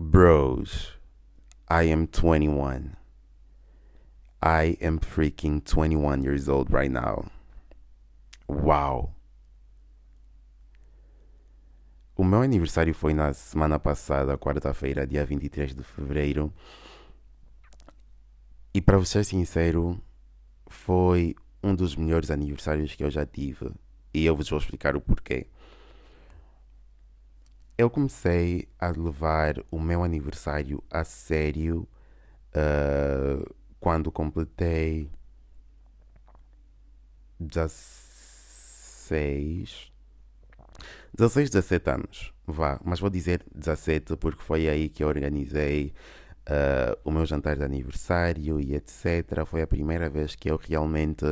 Bros, I am 21. I am freaking 21 years old right now. Uau! O meu aniversário foi na semana passada, quarta-feira, dia 23 de fevereiro. E para ser sincero, foi um dos melhores aniversários que eu já tive. E eu vos vou explicar o porquê. Eu comecei a levar o meu aniversário a sério uh, quando completei 16. 16, 17 anos, vá, mas vou dizer 17 porque foi aí que eu organizei uh, o meu jantar de aniversário e etc. Foi a primeira vez que eu realmente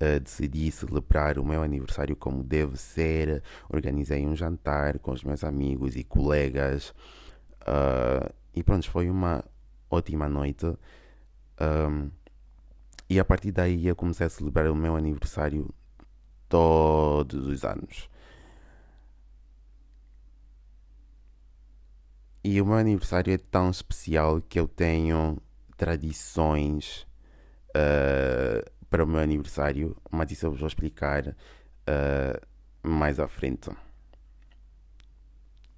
uh, decidi celebrar o meu aniversário como deve ser. Organizei um jantar com os meus amigos e colegas uh, e pronto, foi uma ótima noite. Um, e a partir daí eu comecei a celebrar o meu aniversário todos os anos. E o meu aniversário é tão especial que eu tenho tradições uh, para o meu aniversário, mas isso eu vos vou explicar uh, mais à frente.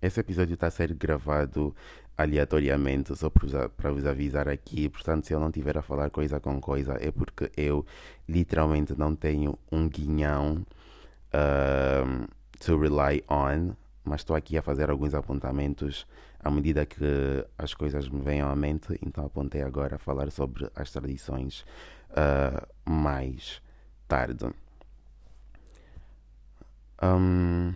Esse episódio está a ser gravado aleatoriamente, só para vos avisar aqui. Portanto, se eu não estiver a falar coisa com coisa, é porque eu literalmente não tenho um guinhão uh, to rely on, mas estou aqui a fazer alguns apontamentos à medida que as coisas me vêm à mente, então apontei agora a falar sobre as tradições uh, mais tarde. Um,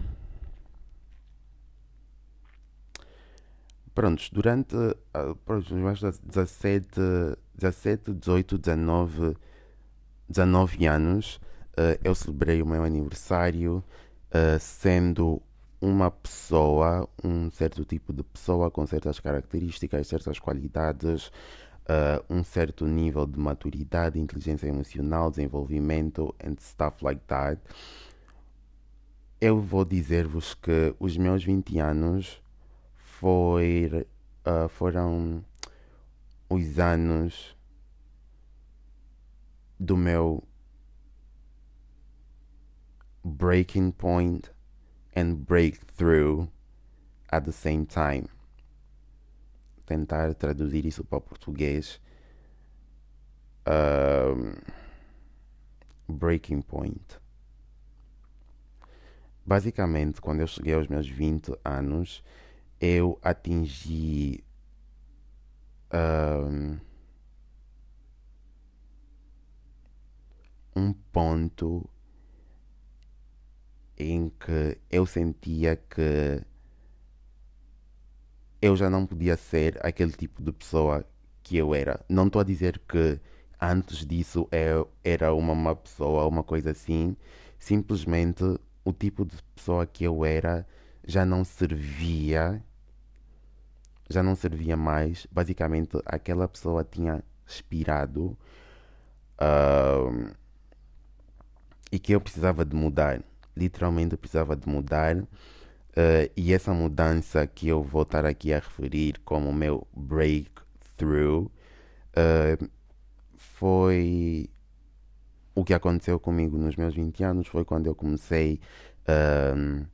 prontos, durante uh, pronto, meus 17, 17, 18, 19, 19 anos, uh, eu celebrei o meu aniversário uh, sendo uma pessoa, um certo tipo de pessoa com certas características, certas qualidades, uh, um certo nível de maturidade, inteligência emocional, desenvolvimento and stuff like that. Eu vou dizer-vos que os meus 20 anos foi, uh, foram os anos do meu breaking point and breakthrough at the same time. Tentar traduzir isso para o português. Um, breaking point. Basicamente, quando eu cheguei aos meus 20 anos, eu atingi um, um ponto em que eu sentia que eu já não podia ser aquele tipo de pessoa que eu era. Não estou a dizer que antes disso eu era uma má pessoa, uma coisa assim. Simplesmente o tipo de pessoa que eu era já não servia, já não servia mais. Basicamente, aquela pessoa tinha expirado uh, e que eu precisava de mudar literalmente precisava de mudar. Uh, e essa mudança que eu vou estar aqui a referir como meu breakthrough uh, foi o que aconteceu comigo nos meus 20 anos. Foi quando eu comecei uh,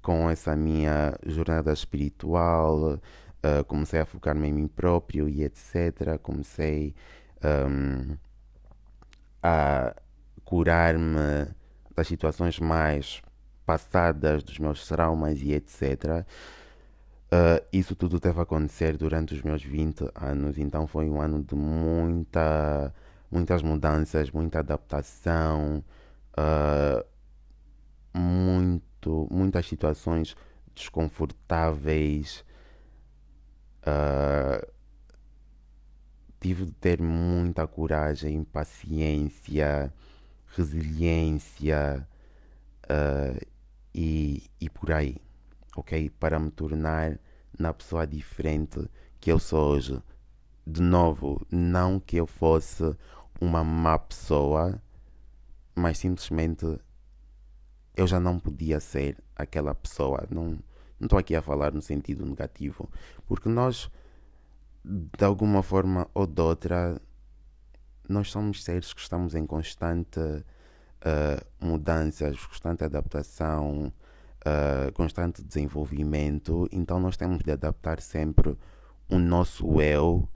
com essa minha jornada espiritual, comecei a focar-me em mim próprio e etc. Comecei um, a curar-me das situações mais passadas, dos meus traumas e etc. Uh, isso tudo deve acontecer durante os meus 20 anos, então foi um ano de muita, muitas mudanças, muita adaptação, uh, muito, muitas situações desconfortáveis. Uh, tive de ter muita coragem, paciência resiliência uh, e, e por aí, ok? Para me tornar na pessoa diferente que eu sou hoje. De novo, não que eu fosse uma má pessoa, mas simplesmente eu já não podia ser aquela pessoa. Não, estou aqui a falar no sentido negativo, porque nós, de alguma forma ou de outra, nós somos seres que estamos em constante mudanças, constante adaptação, uh, constante desenvolvimento, então nós temos de adaptar sempre o nosso eu,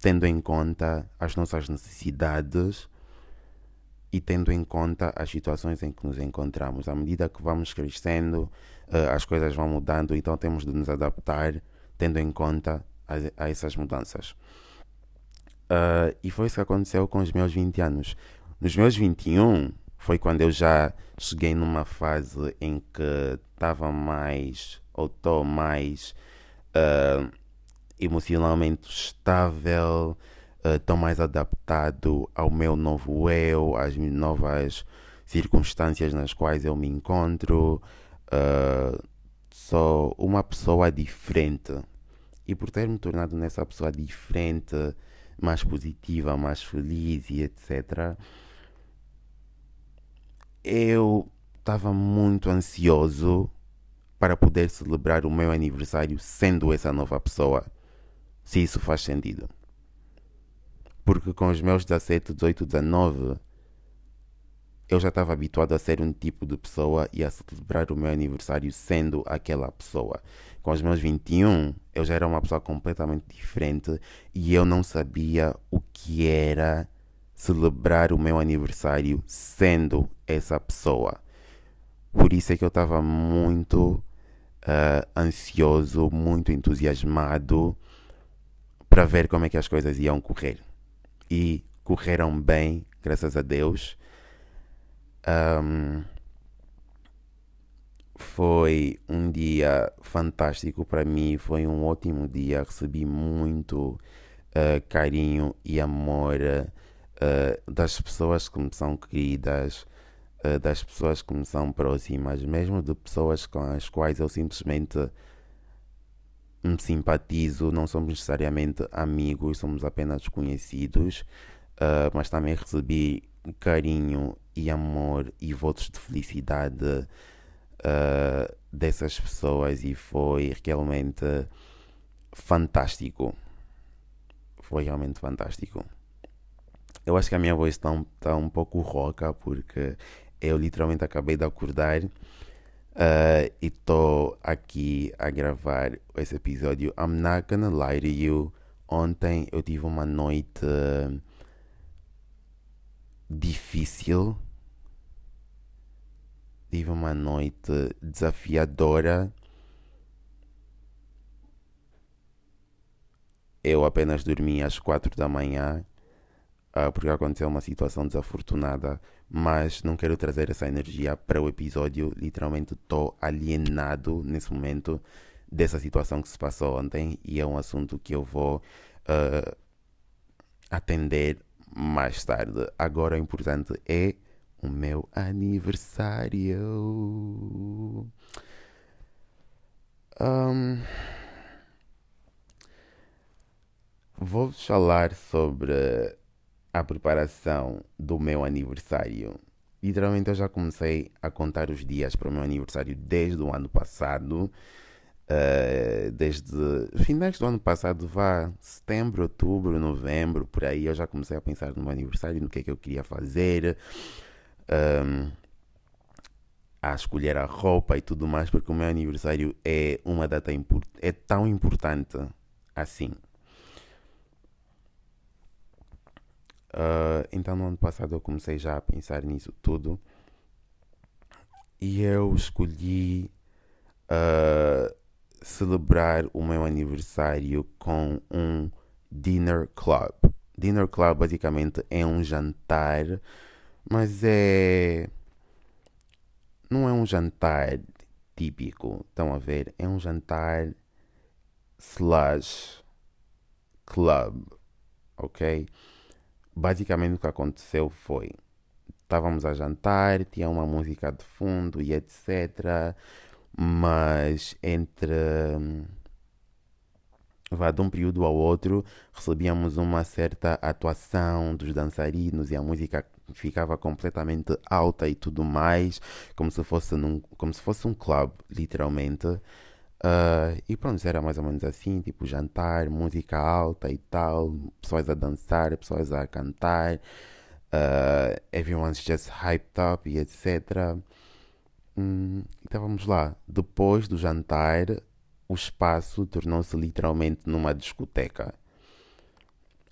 tendo em conta as nossas necessidades e tendo em conta as situações em que nos encontramos. À medida que vamos crescendo, uh, as coisas vão mudando, então temos de nos adaptar tendo em conta a, essas mudanças. Uh, e foi isso que aconteceu com os meus 20 anos. Nos meus 21, foi quando eu já cheguei numa fase em que estava mais, ou estou mais uh, emocionalmente estável, estou uh, mais adaptado ao meu novo eu, às novas circunstâncias nas quais eu me encontro. Uh, sou uma pessoa diferente. E por ter me tornado nessa pessoa diferente, mais positiva, mais feliz e etc eu estava muito ansioso para poder celebrar o meu aniversário sendo essa nova pessoa. Se isso faz sentido. Porque com os meus 17, 18, 19, eu já estava habituado a ser um tipo de pessoa e a celebrar o meu aniversário sendo aquela pessoa. Com os meus 21, eu já era uma pessoa completamente diferente e eu não sabia o que era celebrar o meu aniversário sendo essa pessoa. Por isso é que eu estava muito uh, ansioso, muito entusiasmado para ver como é que as coisas iam correr. E correram bem, graças a Deus. Um, foi um dia fantástico para mim, foi um ótimo dia. Recebi muito uh, carinho e amor uh, das pessoas que me são queridas, uh, das pessoas que me são próximas, mesmo de pessoas com as quais eu simplesmente me simpatizo, não somos necessariamente amigos, somos apenas conhecidos, uh, mas também recebi carinho e amor e votos de felicidade uh, dessas pessoas e foi realmente fantástico. Foi realmente fantástico. Eu acho que a minha voz está um, tá um pouco rouca porque eu literalmente acabei de acordar uh, e estou aqui a gravar esse episódio. I'm not gonna lie to you. Ontem eu tive uma noite difícil. Tive uma noite desafiadora. Eu apenas dormi às quatro da manhã uh, porque aconteceu uma situação desafortunada, mas não quero trazer essa energia para o episódio. Literalmente estou alienado nesse momento dessa situação que se passou ontem e é um assunto que eu vou uh, atender mais tarde. Agora o importante é o meu aniversário. Um, vou falar sobre a preparação do meu aniversário. Literalmente eu já comecei a contar os dias para o meu aniversário desde o ano passado. Uh, desde finais do ano passado, vá setembro, outubro, novembro, por aí eu já comecei a pensar no meu aniversário, no que é que eu queria fazer, um, a escolher a roupa e tudo mais, porque o meu aniversário é uma data é tão importante assim. Uh, então no ano passado eu comecei já a pensar nisso tudo e eu escolhi uh, celebrar o meu aniversário com um dinner club. Dinner club basicamente é um jantar, mas é. Não é um jantar típico, estão a ver? É um jantar slash club, ok? Basicamente o que aconteceu foi estávamos a jantar, tinha uma música de fundo e etc. Mas entre vá de um período ao outro recebíamos uma certa atuação dos dançarinos e a música ficava completamente alta e tudo mais, como se fosse num, como se fosse um club, literalmente. Uh, e pronto, era mais ou menos assim, tipo jantar, música alta e tal, pessoas a dançar, pessoas a cantar, uh, everyone's just hyped up e etc. Hum, então vamos lá. Depois do jantar, o espaço tornou-se literalmente numa discoteca.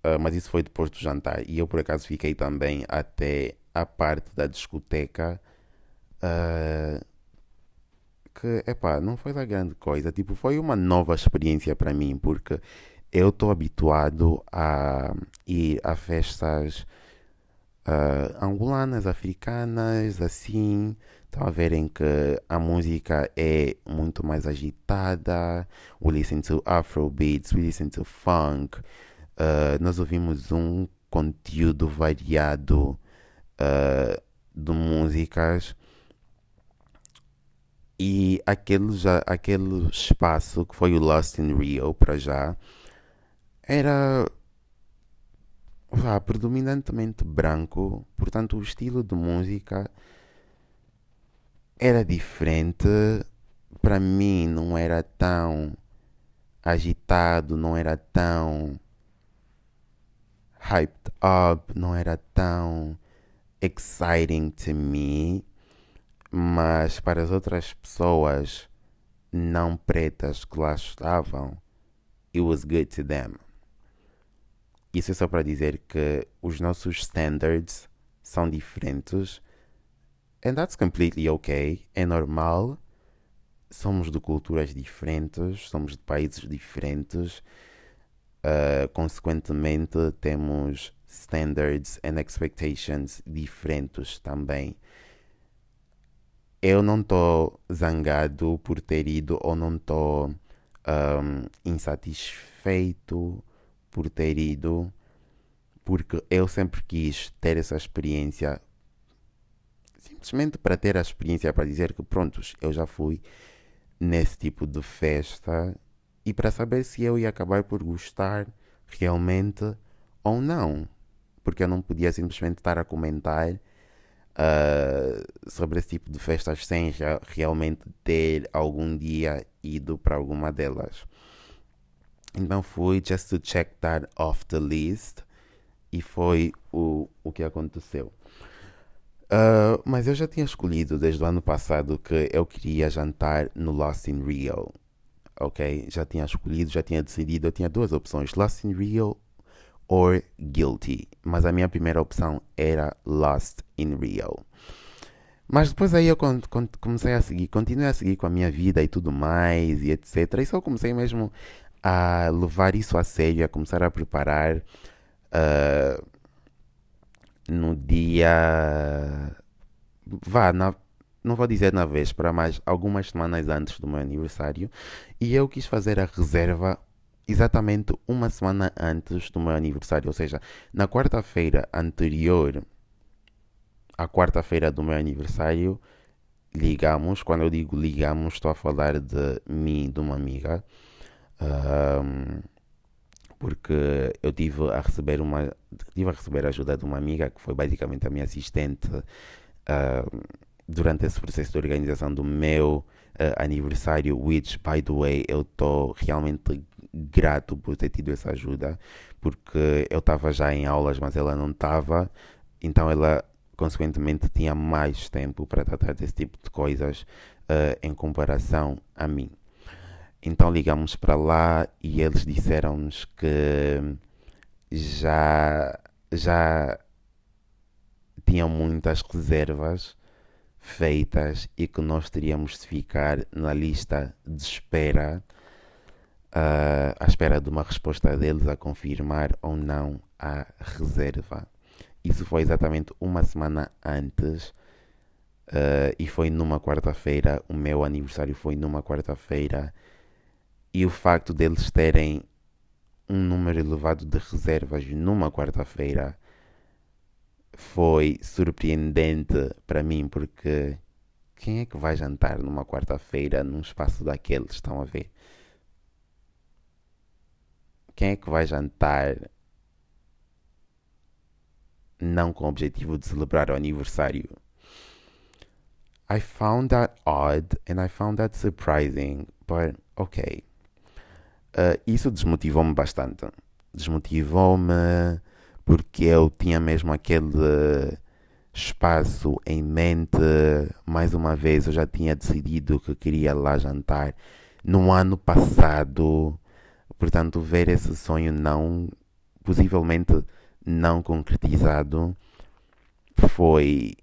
Uh, mas isso foi depois do jantar. E eu por acaso fiquei também até a parte da discoteca. Uh, que, epá, não foi da grande coisa. Tipo, foi uma nova experiência para mim, porque eu estou habituado a ir a festas uh, angolanas, africanas, assim. Estão a verem que a música é muito mais agitada. We listen to Afrobeats, we listen to funk. Uh, nós ouvimos um conteúdo variado uh, de músicas e aquele, já, aquele espaço que foi o Lost in Rio para já era vá, predominantemente branco, portanto o estilo de música era diferente. Para mim não era tão agitado, não era tão hyped up, não era tão exciting to me, mas para as outras pessoas não pretas que lá estavam, it was good to them. Isso é só para dizer que os nossos standards são diferentes And that's completely okay. É normal. Somos de culturas diferentes, somos de países diferentes. Uh, consequentemente, temos standards and expectations diferentes também. Eu não estou zangado por ter ido ou não estou um, insatisfeito por ter ido, porque eu sempre quis ter essa experiência simplesmente para ter a experiência, para dizer que, prontos, eu já fui nesse tipo de festa e para saber se eu ia acabar por gostar realmente ou não. Porque eu não podia simplesmente estar a comentar uh, sobre esse tipo de festas sem já realmente ter algum dia ido para alguma delas. Então fui just to check that off the list e foi o, o que aconteceu. Uh, mas eu já tinha escolhido desde o ano passado que eu queria jantar no Lost in Rio. Ok? Já tinha escolhido, já tinha decidido. Eu tinha duas opções: Lost in Rio or Guilty. Mas a minha primeira opção era Lost in Rio. Mas depois aí eu comecei a seguir, continuei a seguir com a minha vida e tudo mais e etc. E só comecei mesmo a levar isso a sério, a começar a preparar. Uh, no dia. Vá, na, não vou dizer na véspera, mas algumas semanas antes do meu aniversário. E eu quis fazer a reserva exatamente uma semana antes do meu aniversário. Ou seja, na quarta-feira anterior à quarta-feira do meu aniversário, ligamos. Quando eu digo ligamos, estou a falar de mim, de uma amiga. Um, porque eu tive a receber uma tive a receber a ajuda de uma amiga que foi basicamente a minha assistente uh, durante esse processo de organização do meu uh, aniversário, which by the way eu estou realmente grato por ter tido essa ajuda, porque eu estava já em aulas, mas ela não estava, então ela consequentemente tinha mais tempo para tratar desse tipo de coisas uh, em comparação a mim. Então ligamos para lá e eles disseram-nos que já, já tinham muitas reservas feitas e que nós teríamos de ficar na lista de espera, uh, à espera de uma resposta deles a confirmar ou não a reserva. Isso foi exatamente uma semana antes uh, e foi numa quarta-feira. O meu aniversário foi numa quarta-feira e o facto deles terem um número elevado de reservas numa quarta-feira foi surpreendente para mim, porque quem é que vai jantar numa quarta-feira num espaço daqueles? Estão a ver? Quem é que vai jantar não com o objetivo de celebrar o aniversário? I found that odd and I found that surprising, but ok. Uh, isso desmotivou-me bastante. Desmotivou-me porque eu tinha mesmo aquele espaço em mente. Mais uma vez, eu já tinha decidido que queria lá jantar no ano passado. Portanto, ver esse sonho não, possivelmente não concretizado, foi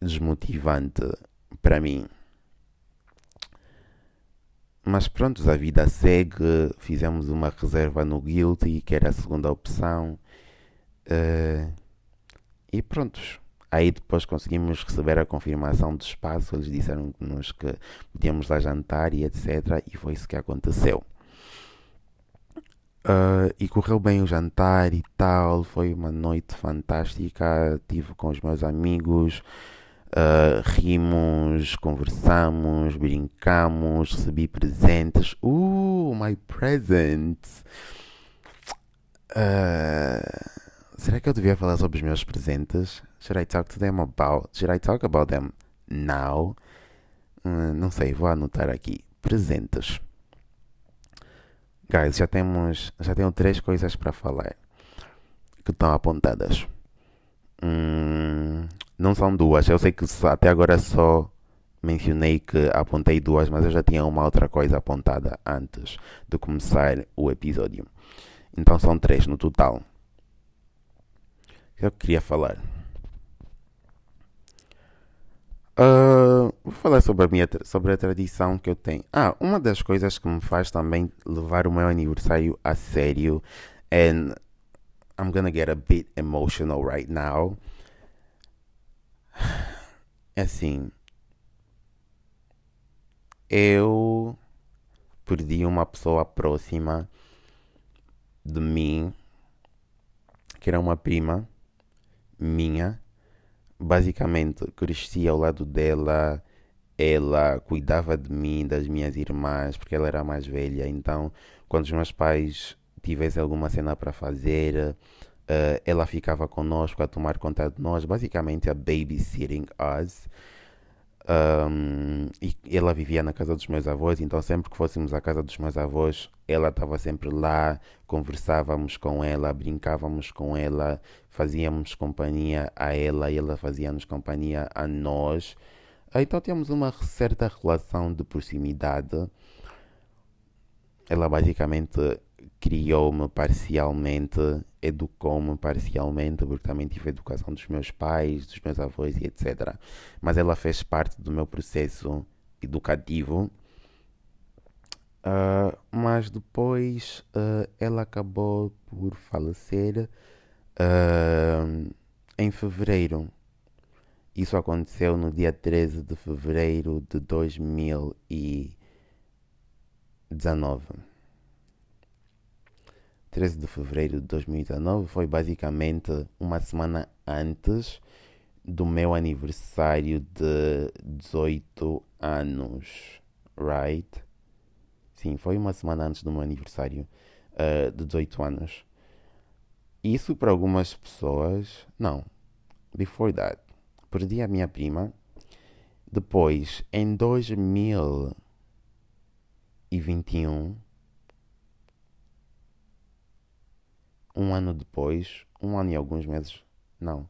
desmotivante para mim. Mas pronto, a vida segue. Fizemos uma reserva no Guilty, que era a segunda opção. Uh, e prontos. Aí depois conseguimos receber a confirmação do espaço. Eles disseram-nos que podíamos lá jantar e etc. E foi isso que aconteceu. Uh, e correu bem o jantar e tal. Foi uma noite fantástica. Tive com os meus amigos. Uh, rimos, conversamos, brincamos, recebi presentes. Uh, my presents! Uh, será que eu devia falar sobre os meus presentes? Should I talk to them about? Should I talk about them now? Uh, não sei, vou anotar aqui. Presentes. Guys, já temos, já tenho três coisas para falar que estão apontadas. Hum, não são duas. Eu sei que até agora só mencionei que apontei duas, mas eu já tinha uma outra coisa apontada antes de começar o episódio. Então são três no total. O que eu queria falar? Uh, vou falar sobre a, minha, sobre a tradição que eu tenho. Ah, uma das coisas que me faz também levar o meu aniversário a sério, and I'm gonna get a bit emotional right now. É assim, eu perdi uma pessoa próxima de mim, que era uma prima minha. Basicamente, cresci ao lado dela, ela cuidava de mim, das minhas irmãs, porque ela era mais velha. Então, quando os meus pais tivesse alguma cena para fazer, uh, ela ficava conosco a tomar conta de nós, basicamente a babysitting us. Um, e ela vivia na casa dos meus avós, então sempre que fôssemos à casa dos meus avós, ela estava sempre lá, conversávamos com ela, brincávamos com ela, fazíamos companhia a ela e ela fazia-nos companhia a nós. Então temos uma certa relação de proximidade. Ela basicamente criou-me parcialmente, educou-me parcialmente, porque também tive a educação dos meus pais, dos meus avós e etc. Mas ela fez parte do meu processo educativo. Uh, mas depois uh, ela acabou por falecer uh, em fevereiro. Isso aconteceu no dia 13 de fevereiro de 2019. 13 de fevereiro de 2019 foi basicamente uma semana antes do meu aniversário de 18 anos, right? Sim, foi uma semana antes do meu aniversário uh, de 18 anos. Isso para algumas pessoas, não. Before that, perdi a minha prima. Depois, em 2021, um ano depois, um ano e alguns meses, não,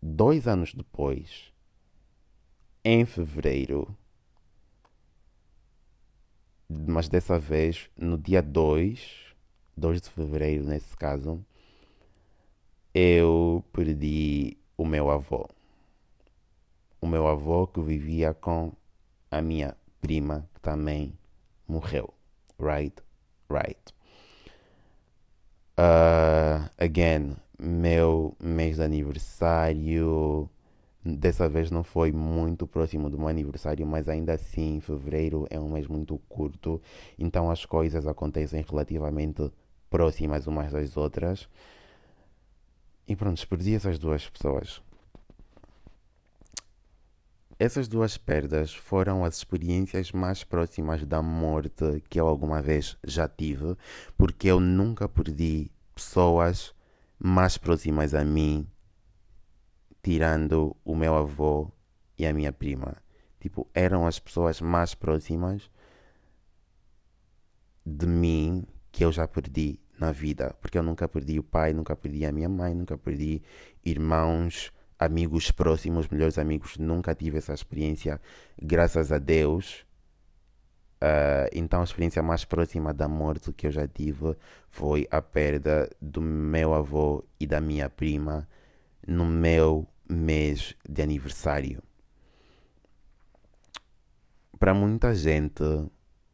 dois anos depois, em fevereiro, mas dessa vez no dia 2, 2 de fevereiro nesse caso, eu perdi o meu avô. O meu avô que vivia com a minha prima que também morreu. Right? Right. Uh, again, meu mês de aniversário. Dessa vez não foi muito próximo do meu aniversário, mas ainda assim, fevereiro é um mês muito curto, então as coisas acontecem relativamente próximas umas das outras. E pronto, perdi essas duas pessoas. Essas duas perdas foram as experiências mais próximas da morte que eu alguma vez já tive, porque eu nunca perdi pessoas mais próximas a mim, tirando o meu avô e a minha prima. tipo, eram as pessoas mais próximas de mim que eu já perdi na vida, porque eu nunca perdi o pai, nunca perdi a minha mãe, nunca perdi irmãos, amigos próximos, melhores amigos, nunca tive essa experiência, graças a Deus. Uh, então a experiência mais próxima da morte que eu já tive foi a perda do meu avô e da minha prima no meu mês de aniversário. Para muita gente,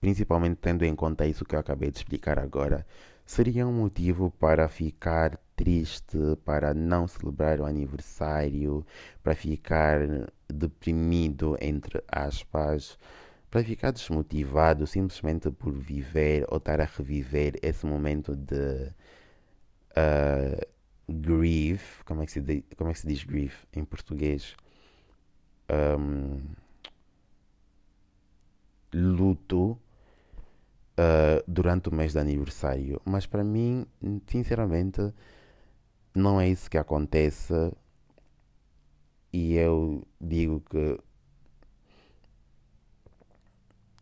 principalmente tendo em conta isso que eu acabei de explicar agora, seria um motivo para ficar triste, para não celebrar o aniversário, para ficar deprimido, entre aspas, para ficar desmotivado simplesmente por viver ou estar a reviver esse momento de uh, grief. Como é, que se diz, como é que se diz grief em português? Um, luto uh, durante o mês de aniversário. Mas para mim, sinceramente, não é isso que acontece. E eu digo que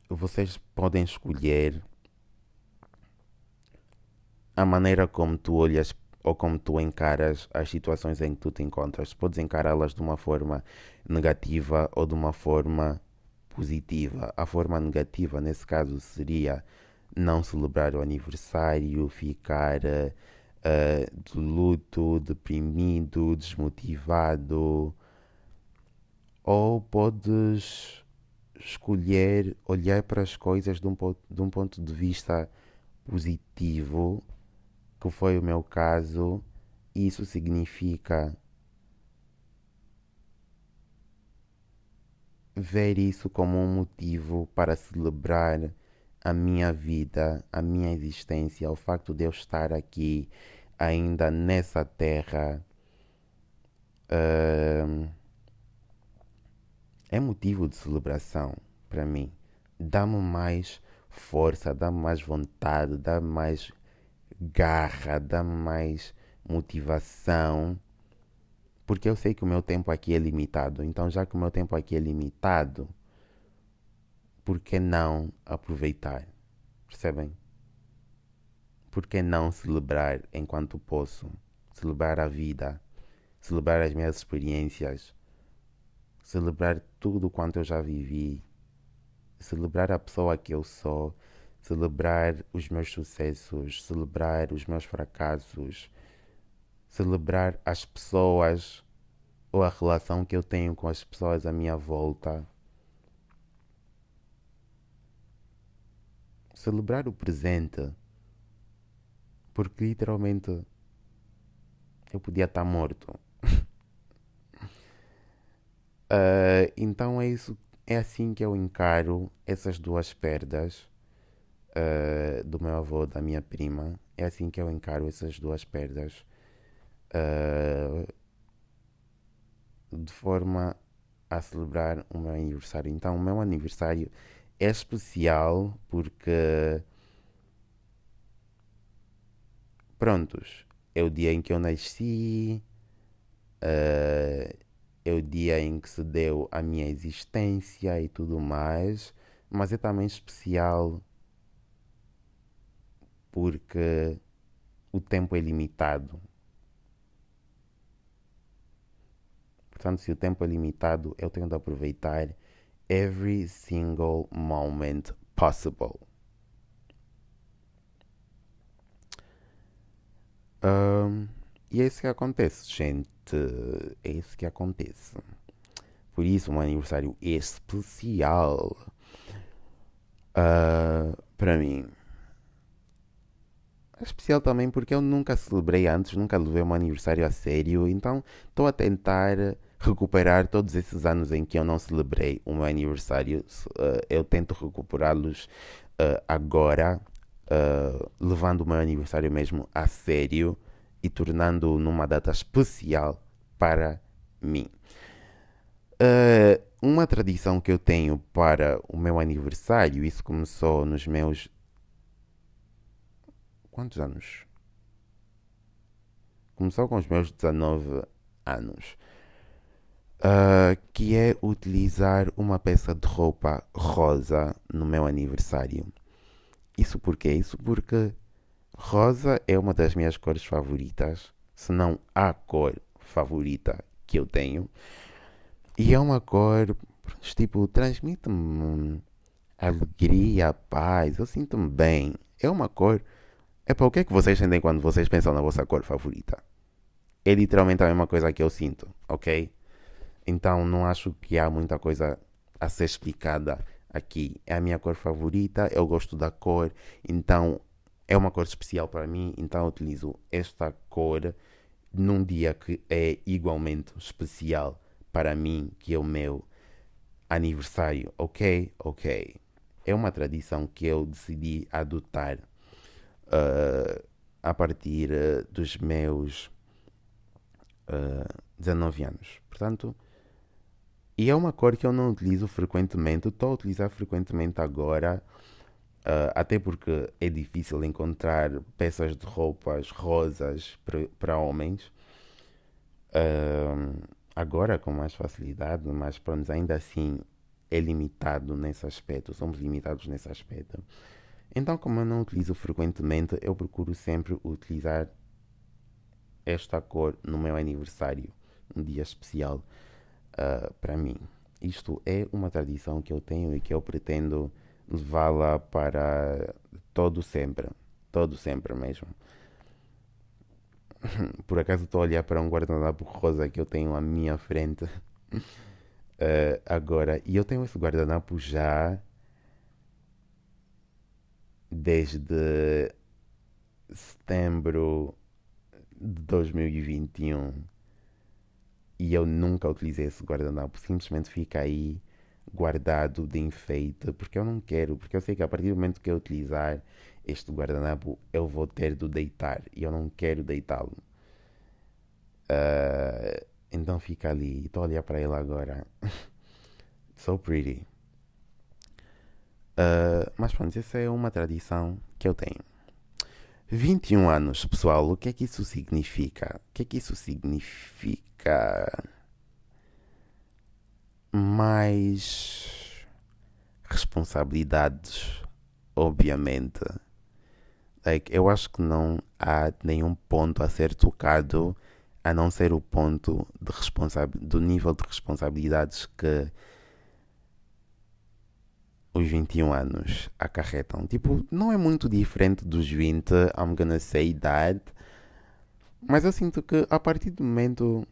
vocês podem escolher a maneira como tu olhas ou como tu encaras as situações em que tu te encontras. Podes encará-las de uma forma negativa ou de uma forma positiva. A forma negativa, nesse caso, seria não celebrar o aniversário, ficar uh, de luto, deprimido, desmotivado. Ou podes escolher olhar para as coisas de um, de um ponto de vista positivo, que foi o meu caso. Isso significa ver isso como um motivo para celebrar a minha vida, a minha existência, o facto de eu estar aqui ainda nessa terra uh, é motivo de celebração para mim. Dá-me mais força, dá-me mais vontade, dá-me mais garra, dá-me mais motivação porque eu sei que o meu tempo aqui é limitado. Então, já que o meu tempo aqui é limitado, por que não aproveitar? Percebem? Por que não celebrar enquanto posso? Celebrar a vida, celebrar as minhas experiências, celebrar tudo quanto eu já vivi, celebrar a pessoa que eu sou, celebrar os meus sucessos, celebrar os meus fracassos, celebrar as pessoas ou a relação que eu tenho com as pessoas à minha volta. Celebrar o presente. Porque literalmente eu podia estar morto. uh, então é isso, é assim que eu encaro essas duas perdas uh, do meu avô, da minha prima. É assim que eu encaro essas duas perdas uh, de forma a celebrar o meu aniversário. Então, o meu aniversário é especial porque. Prontos, é o dia em que eu nasci, uh, é o dia em que se deu a minha existência e tudo mais, mas é também especial porque o tempo é limitado. Portanto, se o tempo é limitado, eu tenho de aproveitar every single moment possible. Um, e é isso que acontece, gente. É isso que acontece. Por isso, um aniversário especial uh, para mim. É especial também porque eu nunca celebrei antes, nunca levei um aniversário a sério, então estou a tentar recuperar todos esses anos em que eu não celebrei o meu aniversário. Uh, eu tento recuperá-los uh, agora, uh, levando o meu aniversário mesmo a sério e tornando-o numa data especial para mim. uma tradição que eu tenho para o meu aniversário, isso começou nos meus. Quantos anos? Começou com os meus 19 anos. Uh, que é utilizar uma peça de roupa rosa no meu aniversário. Isso porquê? Isso porque rosa é uma das minhas cores favoritas, se não a cor favorita que eu tenho. E é uma cor, tipo, transmite-me alegria, paz, eu sinto-me bem. É uma cor. É para o que é que vocês sentem quando vocês pensam na vossa cor favorita? É literalmente a mesma coisa que eu sinto, ok? Então não acho que há muita coisa a ser explicada aqui. É a minha cor favorita, eu gosto da cor, então é uma cor especial para mim, então utilizo esta cor num dia que é igualmente especial para mim, que é o meu aniversário, ok? Ok. É uma tradição que eu decidi adotar uh, a partir uh, dos meus uh, ah, 19 anos. Portanto, e é uma cor que eu não utilizo frequentemente, estou a utilizar frequentemente agora, uh, até porque é difícil encontrar peças de roupas rosas para homens. Uh, agora com mais facilidade, mas pronto, ainda assim é limitado nesse aspecto, somos limitados nesse aspecto. Então, como eu não utilizo frequentemente, eu procuro sempre utilizar esta cor no meu aniversário, um dia especial uh, para mim. Isto é uma tradição que eu tenho e que eu pretendo levá-la para todo sempre, todo sempre mesmo. Por acaso estou a olhar para um guardanapo rosa que eu tenho à minha frente uh, agora e eu tenho esse guardanapo já desde setembro de 2021 e eu nunca utilizei esse guardanapo, simplesmente fica aí guardado de enfeite, porque eu não quero, porque eu sei que a partir do momento que eu utilizar este guardanapo eu vou ter de deitar e eu não quero deitá-lo. Uh, então fica ali, estou a olhar para ele agora. so pretty. Uh, mas pronto, essa é uma tradição que eu tenho. 21 anos, pessoal, o que é que isso significa? O que é que isso significa? Mais responsabilidades, obviamente. Like, eu acho que não há nenhum ponto a ser tocado a não ser o ponto de do nível de responsabilidades que os 21 anos acarretam. Tipo, não é muito diferente dos 20, I'm gonna say that. Mas eu sinto que a partir do momento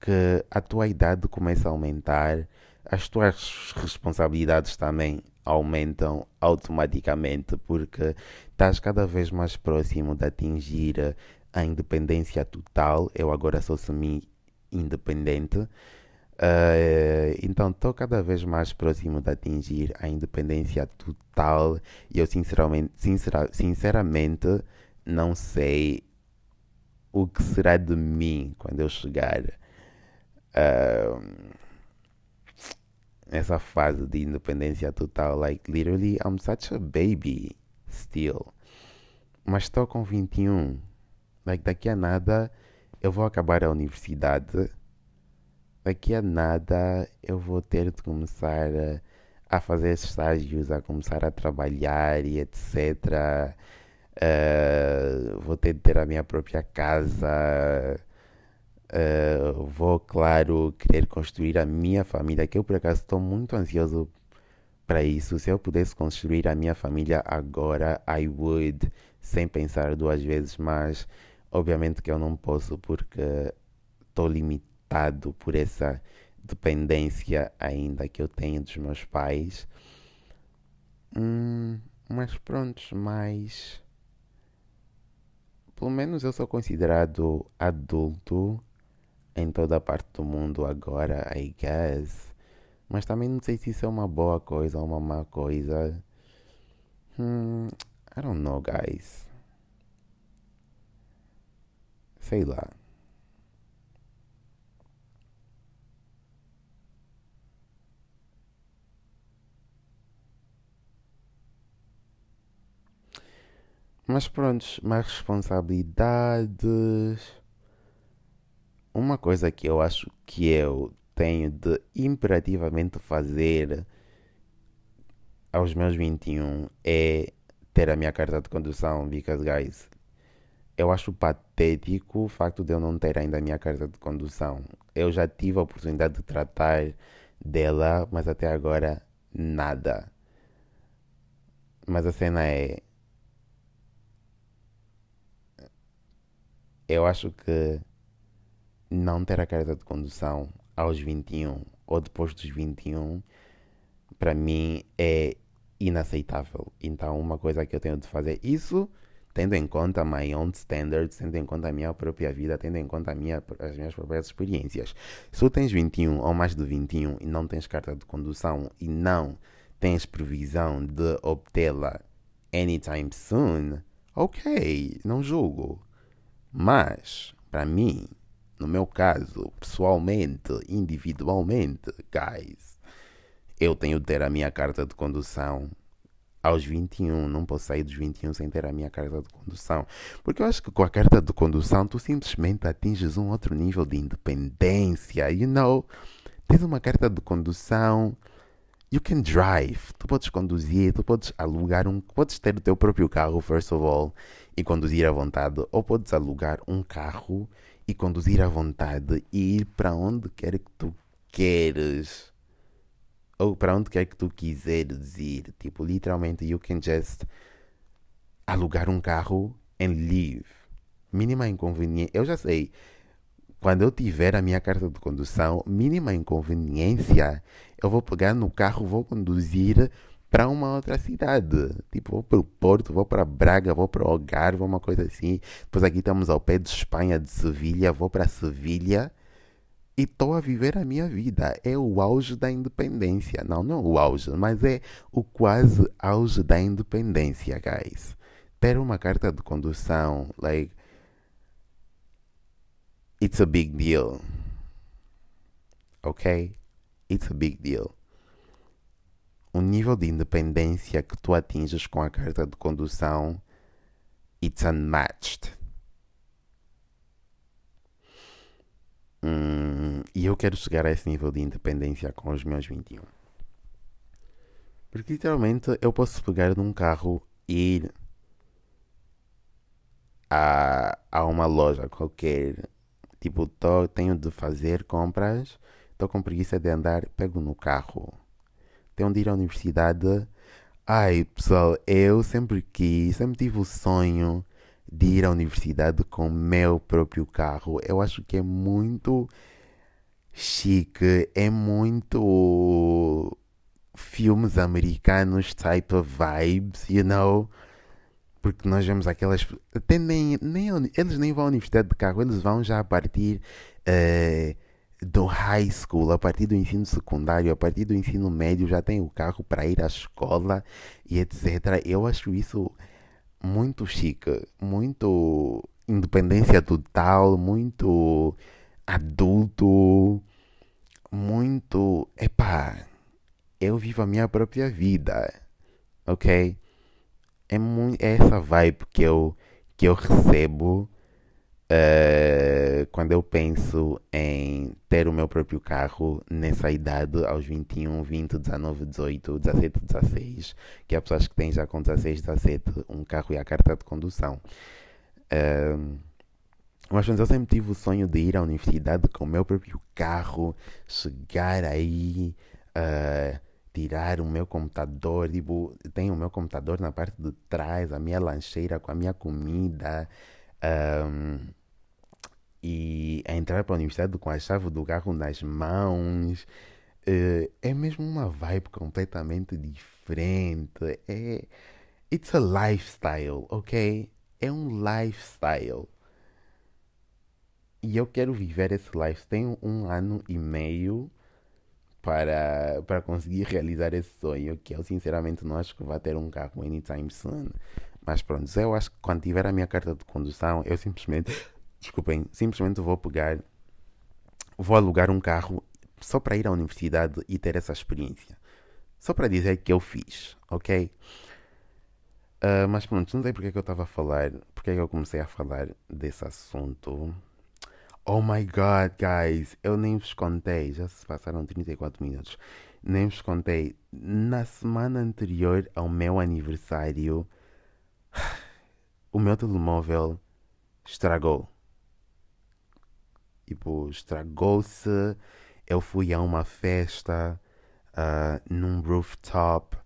que a tua idade começa a aumentar, as tuas responsabilidades também aumentam automaticamente porque estás cada vez mais próximo de atingir a independência total. Eu agora sou semi-independente Uh, então estou cada vez mais próximo de atingir a independência total e eu sinceramente, sincera, sinceramente não sei o que será de mim quando eu chegar uh, nessa fase de independência total. Like, literally, I'm such a baby still. Mas estou com 21. Like, daqui a nada eu vou acabar a universidade daqui a nada eu vou ter de começar a, fazer estágios, a começar a trabalhar e etc. Uh, eh, vou ter de ter a minha própria casa. Uh, vou, claro, querer construir a minha família, que eu por acaso estou muito ansioso para isso. Se eu pudesse construir a minha família agora, I would, sem pensar duas vezes, mas obviamente que eu não posso porque estou limitado por essa dependência ainda que eu tenho dos meus pais. Hum, mas pronto, mas pelo menos eu sou considerado adulto em toda a parte do mundo agora, I guess. Mas também não sei se isso é uma boa coisa ou uma má coisa. Hmm, I don't know, guys. Sei lá. Mas pronto, mais responsabilidades. Uma coisa que eu acho que eu tenho de imperativamente fazer aos meus 21 é ter a minha carta de condução, because guys, eu acho patético o facto de eu não ter ainda a minha carta de condução. Eu já tive a oportunidade de tratar dela, mas até agora nada. Mas a cena é. Eu acho que não ter a carta de condução aos 21 ou depois dos 21, para mim é inaceitável. Então, uma coisa que eu tenho de fazer isso, tendo em conta my own standards, tendo em conta a minha própria vida, tendo em conta minha, as minhas próprias experiências. Se tu tens 21 ou mais de 21 e não tens carta de condução e não tens previsão de obtê-la anytime soon, ok, não julgo. Mas, para mim, no meu caso, pessoalmente, individualmente, guys, eu tenho de ter a minha carta de condução aos 21. Não posso sair dos 21 sem ter a minha carta de condução. Porque eu acho que com a carta de condução tu simplesmente atinges um outro nível de independência. You know, tens uma carta de condução. You can drive. Tu podes conduzir, tu podes alugar um. Podes ter o teu próprio carro, first of all, e conduzir à vontade. Ou podes alugar um carro e conduzir à vontade e ir para onde quer que tu queres. Ou para onde quer que tu quiseres ir. Tipo, literalmente, you can just alugar um carro and leave. Mínima inconveniência. Eu já sei. Quando eu tiver a minha carta de condução, mínima inconveniência, eu vou pegar no carro, vou conduzir para uma outra cidade. Tipo, vou para o Porto, vou para Braga, vou para o Algarve, uma coisa assim. Depois aqui estamos ao pé de Espanha, de Sevilha, vou para Sevilha e estou a viver a minha vida. É o auge da independência. Não, não o auge, mas é o quase auge da independência, guys. Ter uma carta de condução, like, it's a big deal. Ok? It's a big deal o nível de independência que tu atinges com a carta de condução, it's unmatched. Hum, e eu quero chegar a esse nível de independência com os meus 21. Porque literalmente eu posso pegar num carro e ir a, a uma loja qualquer. Tipo, tô, tenho de fazer compras, estou com preguiça de andar, pego no carro tenham de ir à universidade. Ai, pessoal, eu sempre quis, sempre tive o sonho de ir à universidade com o meu próprio carro. Eu acho que é muito chique, é muito filmes americanos type of vibes, you know? Porque nós vemos aquelas. Até nem, nem, eles nem vão à universidade de carro, eles vão já a partir. Uh, do high school, a partir do ensino secundário, a partir do ensino médio, já tem o carro para ir à escola e etc. Eu acho isso muito chique, muito independência total, muito adulto, muito. Epá, eu vivo a minha própria vida, ok? É, muito, é essa vibe que eu, que eu recebo Uh, quando eu penso em ter o meu próprio carro nessa idade, aos 21, 20, 19, 18, 17, 16, que há pessoas que têm já com 16, 17 um carro e a carta de condução. Uh, mas eu sempre tive o sonho de ir à universidade com o meu próprio carro, chegar aí, uh, tirar o meu computador, tipo, tenho o meu computador na parte de trás, a minha lancheira com a minha comida. Um, e a entrar para a universidade com a chave do carro nas mãos. Uh, é mesmo uma vibe completamente diferente. É, it's a lifestyle, ok? É um lifestyle. E eu quero viver esse lifestyle. Tenho um ano e meio para, para conseguir realizar esse sonho. Que eu sinceramente não acho que vá ter um carro anytime soon. Mas pronto, eu acho que quando tiver a minha carta de condução, eu simplesmente desculpem, simplesmente vou pegar, vou alugar um carro só para ir à universidade e ter essa experiência. Só para dizer que eu fiz, ok? Uh, mas pronto, não sei porque é que eu estava a falar, porque é que eu comecei a falar desse assunto. Oh my god, guys, eu nem vos contei, já se passaram 34 minutos. Nem vos contei. Na semana anterior ao meu aniversário, o meu telemóvel estragou. Tipo, estragou-se. Eu fui a uma festa uh, num rooftop.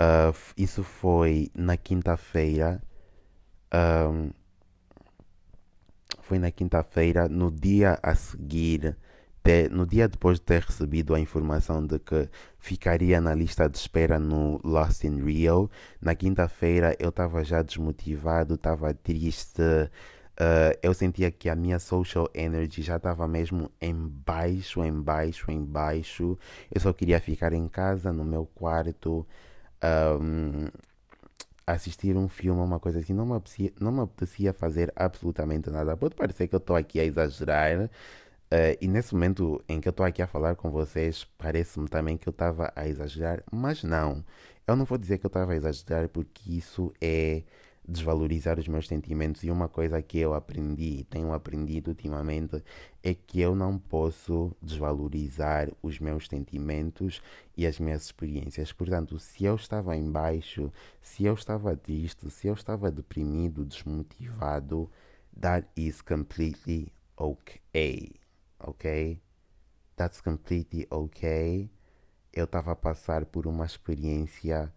Uh, isso foi na quinta-feira. Um, foi na quinta-feira, no dia a seguir, ter, no dia depois de ter recebido a informação de que ficaria na lista de espera no Lost in Rio. Na quinta-feira eu estava já desmotivado, estava triste. Uh, eu sentia que a minha social energy já estava mesmo em baixo, em baixo, em baixo. Eu só queria ficar em casa, no meu quarto, um, assistir um filme, uma coisa assim. Não me, apetecia, não me apetecia fazer absolutamente nada. Pode parecer que eu estou aqui a exagerar, Uh, e nesse momento em que eu estou aqui a falar com vocês, parece-me também que eu estava a exagerar, mas não. Eu não vou dizer que eu estava a exagerar porque isso é desvalorizar os meus sentimentos. E uma coisa que eu aprendi, tenho aprendido ultimamente, é que eu não posso desvalorizar os meus sentimentos e as minhas experiências. Portanto, se eu estava em baixo, se eu estava triste, se eu estava deprimido, desmotivado, that is completely okay ok? That's completely ok. Eu estava a passar por uma experiência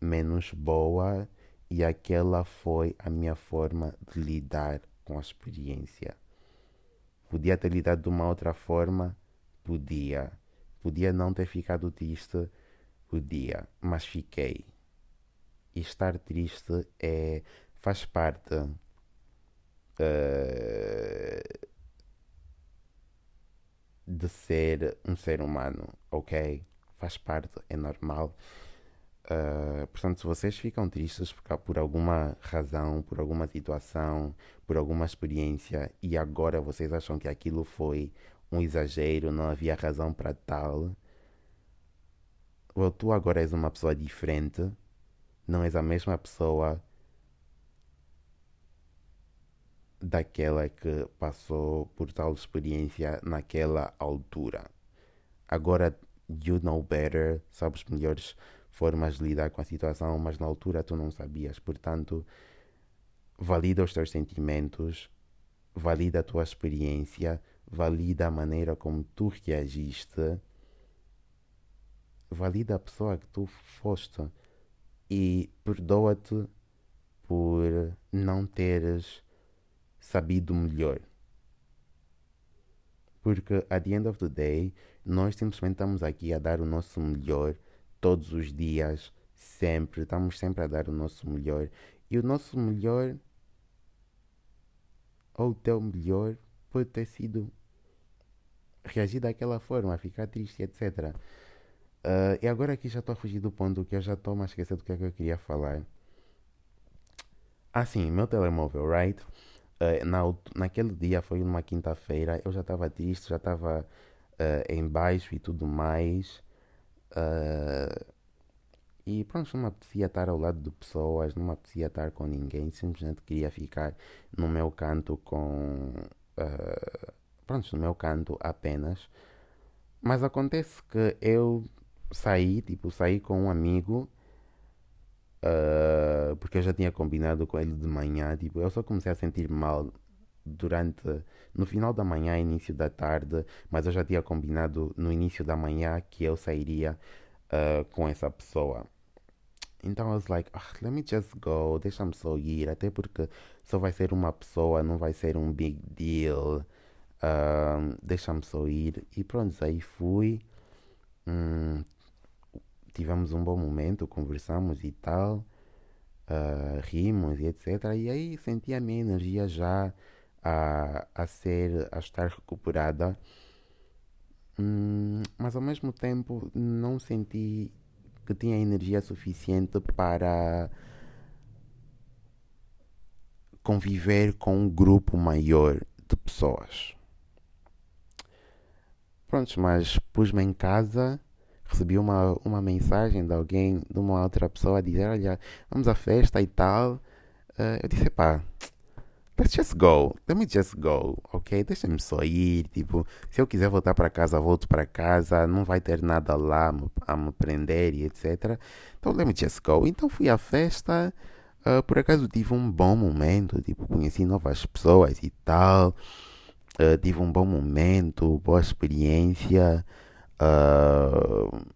menos boa e aquela foi a minha forma de lidar com a experiência. Podia ter lidado de uma outra forma? Podia. Podia não ter ficado triste? Podia. Mas fiquei. E estar triste é, faz parte. Uh, de ser um ser humano, ok? Faz parte, é normal. Uh, portanto, se vocês ficam tristes por, por, alguma razão, por alguma situação, por alguma experiência e agora vocês acham que aquilo foi um exagero, não havia razão para tal, well, tu agora és uma pessoa diferente, não és a mesma pessoa daquela que passou por tal experiência naquela altura. Agora, you know better, sabes melhores formas de lidar com a situação, mas na altura tu não sabias. Portanto, valida os teus sentimentos, valida a tua experiência, valida a maneira como tu reagiste, valida a pessoa que tu foste e perdoa-te por não teres sabido melhor. Porque, at the end of the day, nós simplesmente estamos aqui a dar o nosso melhor todos os dias, sempre. Estamos sempre a dar o nosso melhor. E o nosso melhor, ou o teu melhor, pode ter sido reagir daquela forma, ficar triste, etc. Uh, e agora aqui já estou a fugir do ponto que eu já estou a esquecer do que é que eu queria falar. Ah, sim, meu telemóvel, right? Uh, na, naquele dia foi uma quinta-feira, eu já estava triste, já estava uh, em baixo e tudo mais. Uh, e pronto, não me apetecia estar ao lado de pessoas, não me apetecia estar com ninguém, simplesmente queria ficar no meu canto com. Uh, pronto, no meu canto apenas. Mas acontece que eu saí, tipo, saí com um amigo Uh, porque eu já tinha combinado com ele de manhã. Tipo, eu só comecei a sentir mal durante no final da manhã, início da tarde, mas eu já tinha combinado no início da manhã que eu sairia uh, com essa pessoa. Então eu was like, oh, let me just go, deixa-me só ir, até porque só vai ser uma pessoa, não vai ser um big deal. Uh, deixa-me só ir. E pronto, aí fui. Hum, tivemos um bom momento, conversamos e tal, uh, rimos e etc. E aí senti a minha energia já a, a ser, a estar recuperada, hum, mas ao mesmo tempo não senti que tinha energia suficiente para conviver com um grupo maior de pessoas. Prontos, mas pus-me em casa recebi uma, uma mensagem de alguém, de uma outra pessoa, a dizer: Olha, vamos à festa e tal. Uh, eu disse: Pá, Let's just go. Let me just go, ok? Deixa-me só ir. Tipo, se eu quiser voltar para casa, volto para casa. Não vai ter nada lá a me prender e etc. Então, let me just go. Então, fui à festa. Uh, por acaso, tive um bom momento. Tipo, conheci novas pessoas e tal. Uh, tive um bom momento, boa experiência. Uh,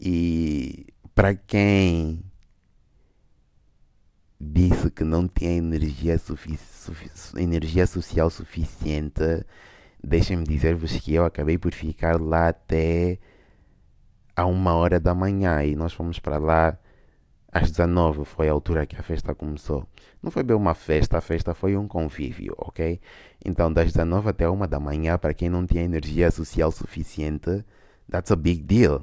e para quem disse que não tinha energia, energia social suficiente, deixem-me dizer-vos que eu acabei por ficar lá até a uma hora da manhã e nós fomos para lá às 19 foi a altura que a festa começou. Não foi bem uma festa, a festa foi um convívio, ok? Então, das 19 até uma da manhã, para quem não tinha energia social suficiente, that's a big deal.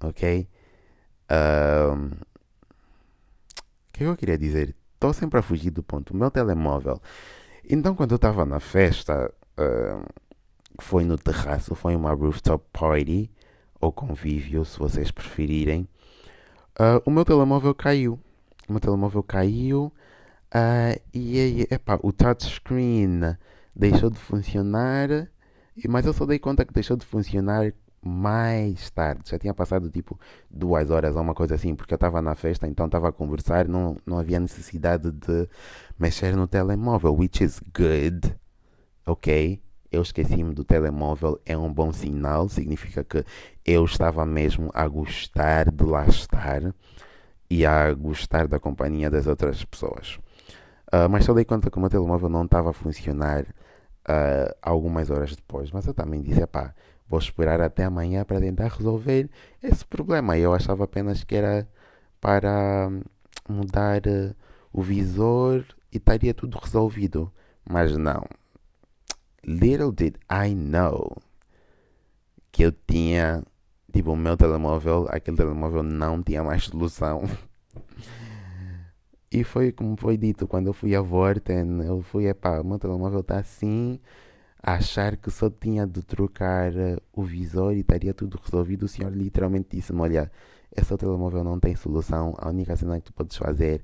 Ok? Um, que eu queria dizer? Estou sempre a fugir do ponto. O meu telemóvel. Então, quando eu estava na festa, uh, foi no terraço, foi uma rooftop party, ou convívio, se vocês preferirem. Uh, o meu telemóvel caiu. O meu telemóvel caiu uh, e epá, o touchscreen deixou de funcionar. Mas eu só dei conta que deixou de funcionar mais tarde. Já tinha passado tipo duas horas ou uma coisa assim, porque eu estava na festa, então estava a conversar, não, não havia necessidade de mexer no telemóvel, which is good, ok? Eu esqueci-me do telemóvel, é um bom sinal, significa que eu estava mesmo a gostar de lá estar e a gostar da companhia das outras pessoas. Uh, mas só dei conta que o meu telemóvel não estava a funcionar uh, algumas horas depois. Mas eu também disse, pá, Vou esperar até amanhã para tentar resolver esse problema. Eu achava apenas que era para mudar uh, o visor e estaria tudo resolvido. Mas não. Little did I know que eu tinha, tipo, o meu telemóvel, aquele telemóvel não tinha mais solução. e foi como foi dito, quando eu fui a Vorten, eu fui, epá, o meu telemóvel está assim, achar que só tinha de trocar uh, o visor e estaria tudo resolvido, o senhor literalmente disse-me: Olha, esse telemóvel não tem solução, a única cena que tu podes fazer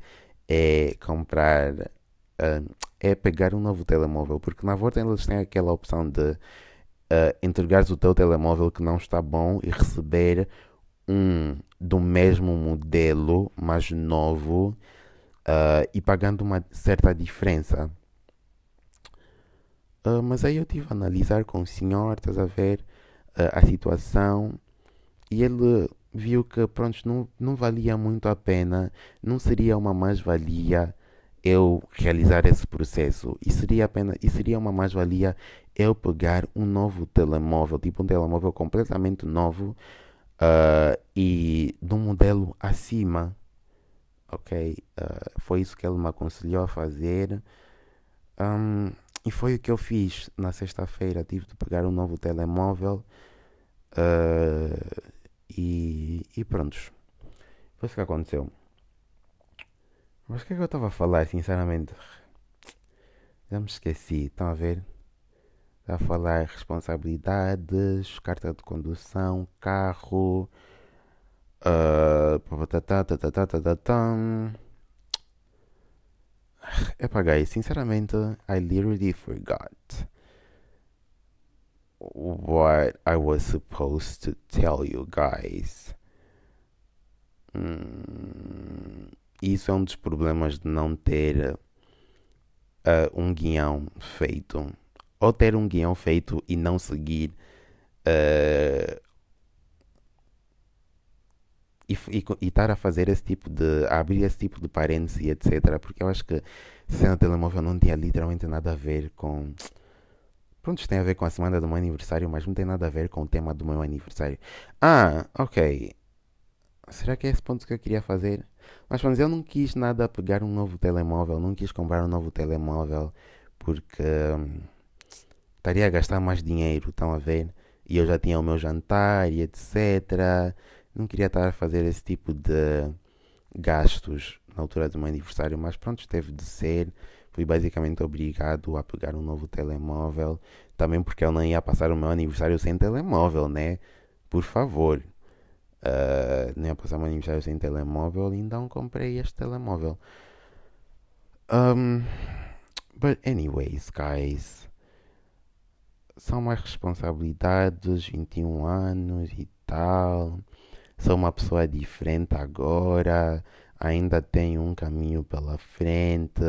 é comprar, uh, é pegar um novo telemóvel, porque na Vorten eles têm aquela opção de uh, entregares o teu telemóvel que não está bom e receber um do mesmo modelo, mas novo, uh, e pagando uma certa diferença. Uh, mas aí eu tive a analisar com o senhor, estás a ver, uh, a situação, e ele viu que, pronto, não, não valia muito a pena, não seria uma mais-valia eu realizar esse processo, e seria, pena, e seria uma mais-valia eu pegar um novo telemóvel, tipo um telemóvel completamente novo, uh, e de um modelo acima, ok? foi isso que ele me aconselhou a fazer. Um, e foi o que eu fiz na sexta-feira. Tive de pegar um novo telemóvel uh, e, e prontos. Foi isso que aconteceu. Mas o que é que eu estava a falar, sinceramente? Já me esqueci. Estão a ver? Estava a falar responsabilidades, carta de condução, carro. Uh, Epá, guys, sinceramente, I literally forgot what I was supposed to tell you guys. Hum, isso é um dos problemas de não ter uh, um guião feito. Ou ter um guião feito e não seguir uh, e, e, estar a fazer esse tipo de. A abrir esse tipo de parênteses e etc. Porque eu acho que cena telemóvel não tinha literalmente nada a ver com. Pronto, tem a ver com a semana do meu aniversário, mas não tem nada a ver com o tema do meu aniversário. Ah, ok. Será que é esse ponto que eu queria fazer? Mas, mas eu não quis nada pegar um novo telemóvel, não quis comprar um novo telemóvel porque hum, estaria a gastar mais dinheiro, estão a ver? E eu já tinha o meu jantar e etc não queria estar a fazer esse tipo de gastos na altura do meu aniversário, mas pronto, teve de ser. Fui basicamente obrigado a pegar um novo telemóvel, também porque eu não ia passar o meu aniversário sem telemóvel, né? Por favor. Uh, não ia passar o meu aniversário sem telemóvel, então comprei este telemóvel. Um, but anyways, guys, são mais responsabilidades, 21 anos e tal. Sou uma pessoa diferente agora, ainda tenho um caminho pela frente,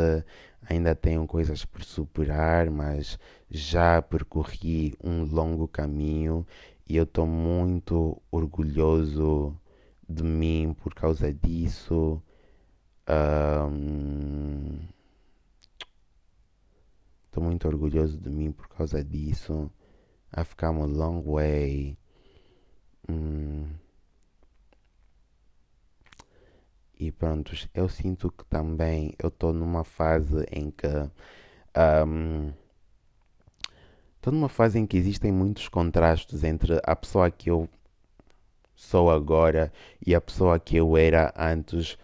ainda tenho coisas por superar, mas já percorri um longo caminho e eu estou muito orgulhoso de mim por causa disso. Estou um, muito orgulhoso de mim por causa disso. I've come a long way. Hum. E pronto, eu sinto que também eu estou numa fase em que. Um, Estou numa fase em que existem muitos contrastes entre a pessoa que eu sou agora e a pessoa que eu era antes,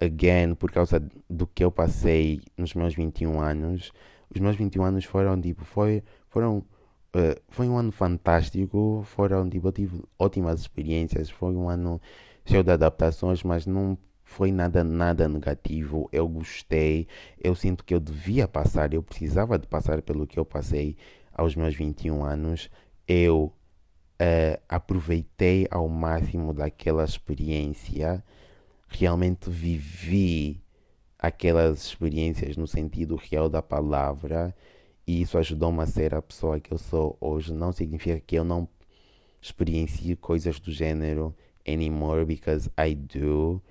again, por causa do que eu passei nos meus 21 anos. Os meus 21 anos foram tipo, foi, foram, uh, foi um ano fantástico, foram tipo, eu tive ótimas experiências, foi um ano cheio de adaptações, mas não foi nada, nada negativo. Eu gostei, eu sinto que eu devia passar, eu precisava de passar pelo que eu passei aos meus 21 anos, eu uh, aproveitei ao máximo daquela experiência, realmente vivi aquelas experiências no sentido real da palavra e isso ajudou-me a ser a pessoa que eu sou hoje. Não significa que eu não experiencie coisas do gênero anymore because I do.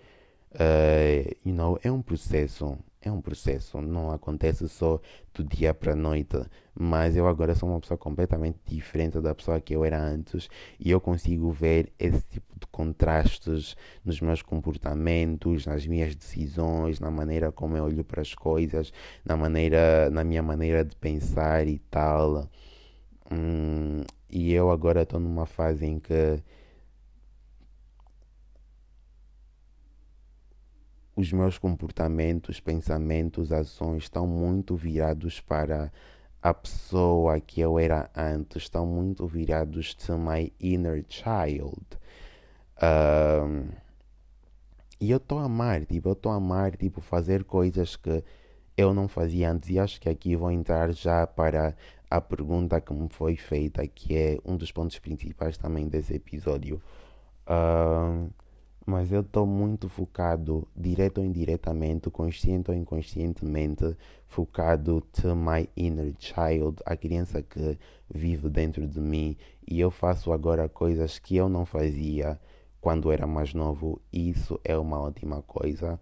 Uh, you know, é um processo, é um processo, não acontece só do dia para a noite, mas eu agora sou uma pessoa completamente diferente da pessoa que eu era antes e eu consigo ver esse tipo de contrastes nos meus comportamentos, nas minhas decisões, na maneira como eu olho para as coisas, na maneira, na minha maneira de pensar e tal. Hum, e eu agora estou numa fase em que os meus comportamentos, pensamentos, ações estão muito virados para a pessoa que eu era antes, estão muito virados to my inner child. Um, e eu estou a amar, tipo, eu estou a amar, tipo, fazer coisas que eu não fazia antes. E acho que aqui vou entrar já para a pergunta que me foi feita, que é um dos pontos principais também desse episódio. Um, mas eu estou muito focado, direto ou indiretamente, consciente ou inconscientemente, focado to my inner child, a criança que vive dentro de mim, e eu faço agora coisas que eu não fazia quando era mais novo, e isso é uma ótima coisa.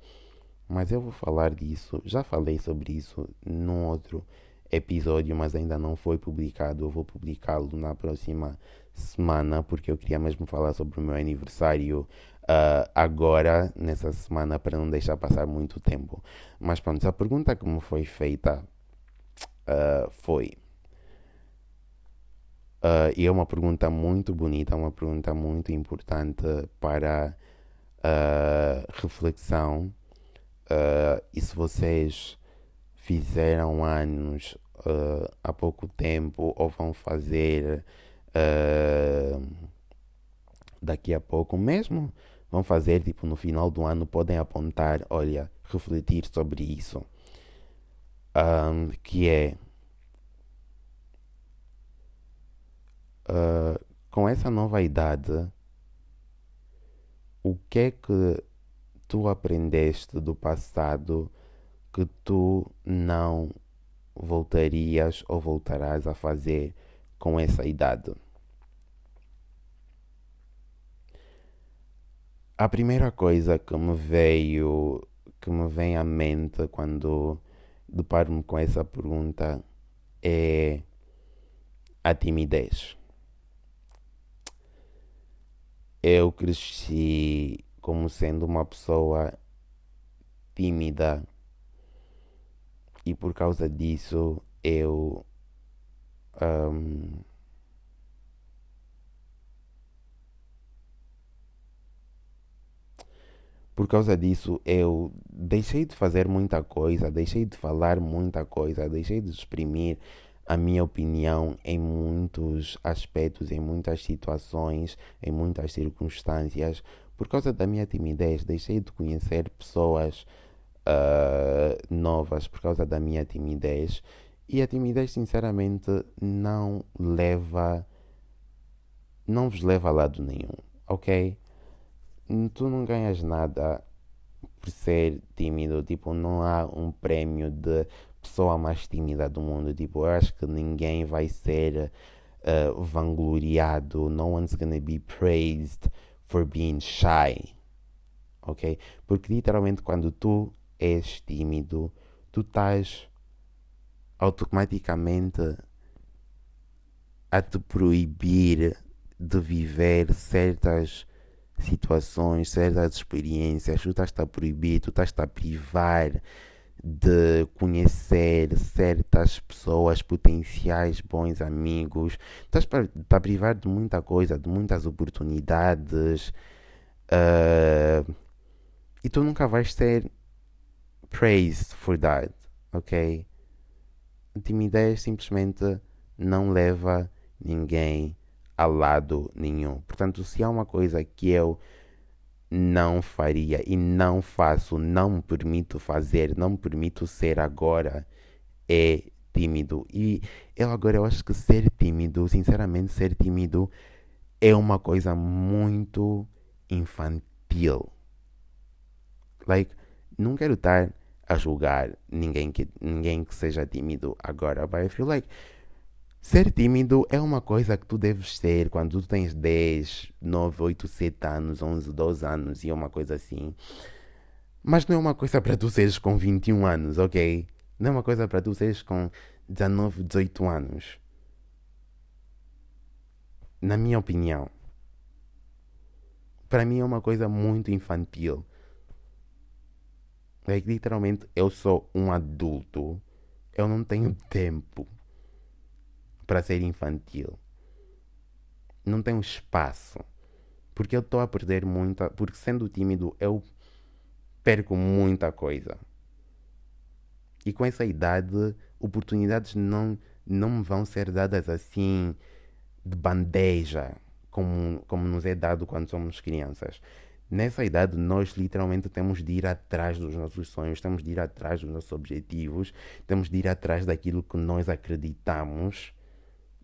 Mas eu vou falar disso, já falei sobre isso num outro episódio, mas ainda não foi publicado. Eu vou publicá-lo na próxima semana, porque eu queria mesmo falar sobre o meu aniversário uh, agora, nessa semana, para não deixar passar muito tempo. Mas pronto, a pergunta que me foi feita uh, foi. Uh, e é uma pergunta muito bonita, uma pergunta muito importante para reflexão. e se vocês fizeram anos há pouco tempo ou vão fazer daqui a pouco mesmo, vão fazer, tipo, no final do ano, podem apontar, olha, refletir sobre isso. Um, que é uh, com essa nova idade, o que é que tu aprendeste do passado que tu não voltarias ou voltarás a fazer com essa idade? A primeira coisa que me veio, que me vem à mente quando deparo-me com essa pergunta é a timidez. Eu cresci como sendo uma pessoa tímida e por causa disso eu um, por causa disso eu deixei de fazer muita coisa, deixei de falar muita coisa, deixei de exprimir a minha opinião em muitos aspectos, em muitas situações, em muitas circunstâncias. Por causa da minha timidez, deixei de conhecer pessoas uh, novas por causa da minha timidez. E a timidez, sinceramente, não leva. Não vos leva a lado nenhum, ok? Tu não ganhas nada por ser tímido. Tipo, não há um prémio de pessoa mais tímida do mundo. Tipo, eu acho que ninguém vai ser uh, vangloriado. No one's gonna be praised for being shy. Ok? Porque literalmente quando tu és tímido, tu estás automaticamente a te proibir de viver certas situações, certas experiências, tu estás a proibir, tu estás a privar de conhecer certas pessoas, potenciais bons amigos, estás a privar de muita coisa, de muitas oportunidades uh, e tu nunca vais ser praised for that, ok? A timidez simplesmente não leva ninguém a lado nenhum. Portanto, se há uma coisa que eu não faria e não faço, não me permito fazer, não me permito ser agora, é tímido. E eu agora eu acho que ser tímido, sinceramente, ser tímido é uma coisa muito infantil. Like, não quero estar a julgar ninguém que, ninguém que seja tímido agora, but I feel like Ser tímido é uma coisa que tu deves ser quando tu tens 10, 9, 8, 7 anos, 11, 12 anos e é uma coisa assim. Mas não é uma coisa para tu seres com 21 anos, ok? Não é uma coisa para tu seres com 19, 18 anos. Na minha opinião. Para mim é uma coisa muito infantil. Like, literalmente, eu sou um adulto. Eu não tenho tempo para ser infantil. Não tenho espaço. Porque eu estou a perder muita. Porque sendo tímido eu perco muita coisa. E com essa idade, oportunidades não, não me vão ser dadas assim de bandeja, como, como nos é dado quando somos crianças. Nessa idade, nós literalmente temos de ir atrás dos nossos sonhos, temos de ir atrás dos nossos objetivos, temos de ir atrás daquilo que nós acreditamos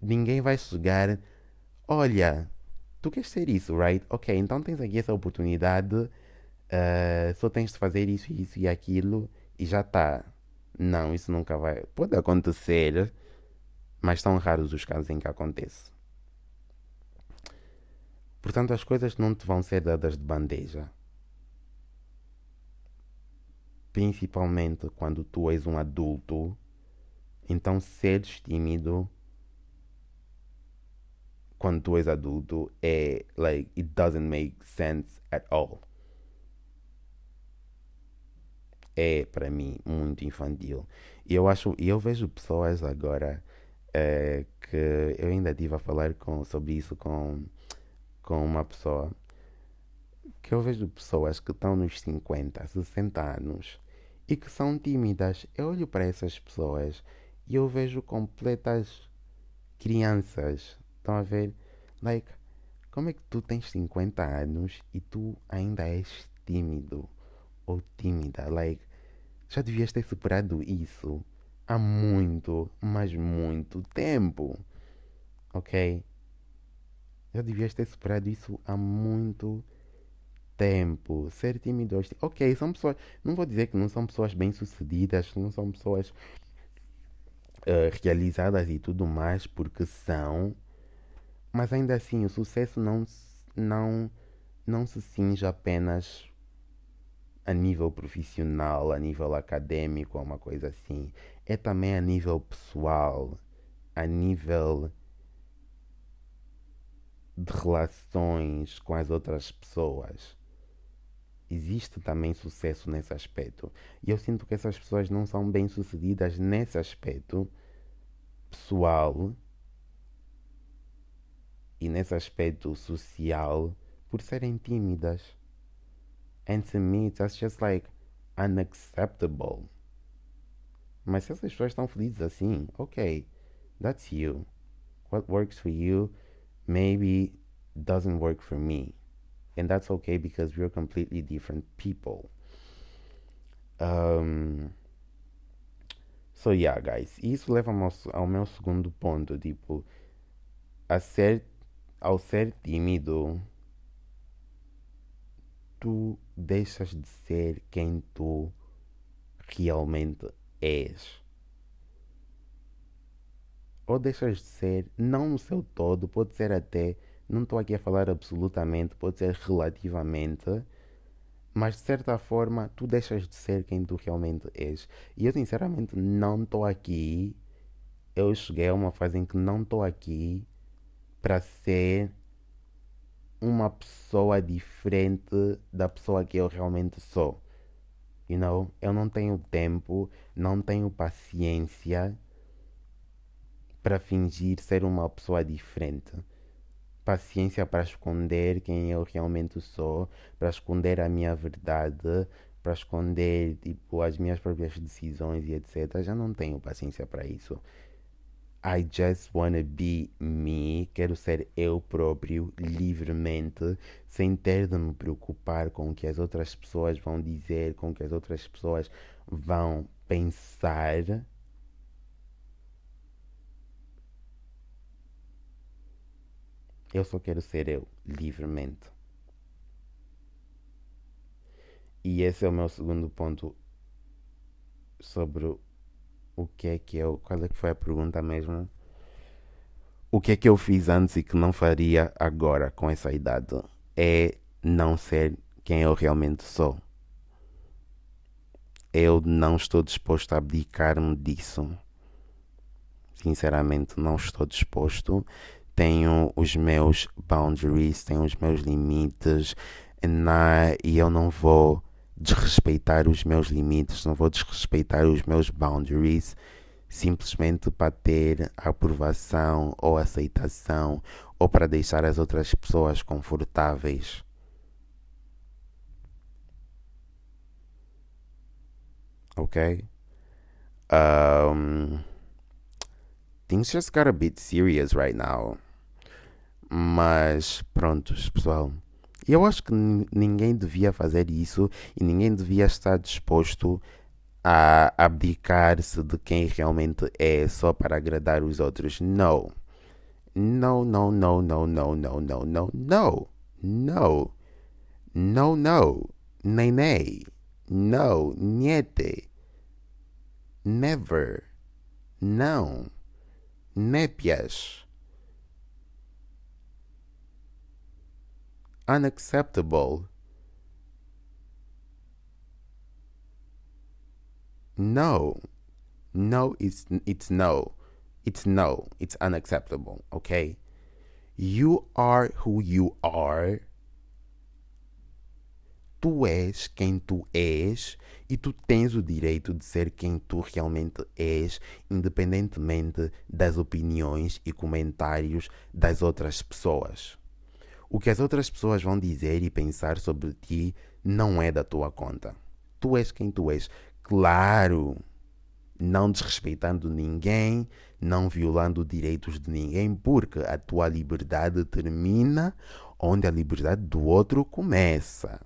ninguém vai chegar. Olha, tu queres ser isso, right? Ok, então tens aqui essa oportunidade, uh, só tens de fazer isso, isso e aquilo e já está. Não, isso nunca vai. Pode acontecer, mas são raros os casos em que acontece. Portanto, as coisas não te vão ser dadas de bandeja. Principalmente quando tu és um adulto, então seres tímido quando tu és adulto é like it doesn't make sense at all. É para mim muito infantil. E eu acho, e eu vejo pessoas agora é, que eu ainda estive a falar com, sobre isso com, com uma pessoa que eu vejo pessoas que estão nos 50, 60 anos e que são tímidas. Eu olho para essas pessoas e eu vejo completas crianças Estão a ver? Like, como é que tu tens 50 anos e tu ainda és tímido ou tímida? Like, já devias ter superado isso há muito, mas muito tempo. Ok? Já devias ter superado isso há muito tempo. Ser tímido. Ok, são pessoas. Não vou dizer que não são pessoas bem-sucedidas, não são pessoas uh, realizadas e tudo mais, porque são. Mas ainda assim, o sucesso não, não, não se cinge apenas a nível profissional, a nível acadêmico, uma coisa assim. É também a nível pessoal, a nível de relações com as outras pessoas. Existe também sucesso nesse aspecto. E eu sinto que essas pessoas não são bem sucedidas nesse aspecto pessoal e nesse aspecto social por serem tímidas. And to me, that's just like unacceptable. Mas se essas pessoas estão felizes assim, ok, that's you. What works for you maybe doesn't work for me. And that's okay because we're completely different people. Um, so yeah, guys. Isso leva-me ao, ao, meu segundo ponto. Tipo, a ser, ao ser tímido, tu deixas de ser quem tu realmente és. Ou deixas de ser, não no seu todo, pode ser até, não estou aqui a falar absolutamente, pode ser relativamente, mas de certa forma tu deixas de ser quem tu realmente és. E eu sinceramente não estou aqui, eu cheguei a uma fase em que não estou aqui para ser uma pessoa diferente da pessoa que eu realmente sou. You know? Eu não tenho tempo, não tenho paciência para fingir ser uma pessoa diferente. Paciência para esconder quem eu realmente sou, para esconder a minha verdade, para esconder tipo, as minhas próprias decisões e etc. Já não tenho paciência para isso. I just wanna be me, quero ser eu próprio livremente, sem ter de me preocupar com o que as outras pessoas vão dizer, com o que as outras pessoas vão pensar. Eu só quero ser eu, livremente. E esse é o meu segundo ponto sobre o que é que eu. Qual é que foi a pergunta mesmo? O que é que eu fiz antes e que não faria agora com essa idade? É não ser quem eu realmente sou. Eu não estou disposto a abdicar-me disso. Sinceramente, não estou disposto. Tenho os meus boundaries, tenho os meus limites na, e eu não vou desrespeitar os meus limites, não vou desrespeitar os meus boundaries simplesmente para ter aprovação ou aceitação ou para deixar as outras pessoas confortáveis. Ok? Um, things just got a bit serious right now. Mas prontos, pessoal. Eu acho que ninguém devia fazer isso e ninguém devia estar disposto a abdicar-se de quem realmente é só para agradar os outros. Não. No, no, no, no, no, no. No. No, no. Nem, nem. No. Niete. Never. Não. Népias. Unacceptable. No. No, it's, it's no. It's no. It's unacceptable, okay? You are who you are. Tu és quem tu és e tu tens o direito de ser quem tu realmente és, independentemente das opiniões e comentários das outras pessoas. O que as outras pessoas vão dizer e pensar sobre ti não é da tua conta. Tu és quem tu és. Claro, não desrespeitando ninguém, não violando direitos de ninguém, porque a tua liberdade termina onde a liberdade do outro começa.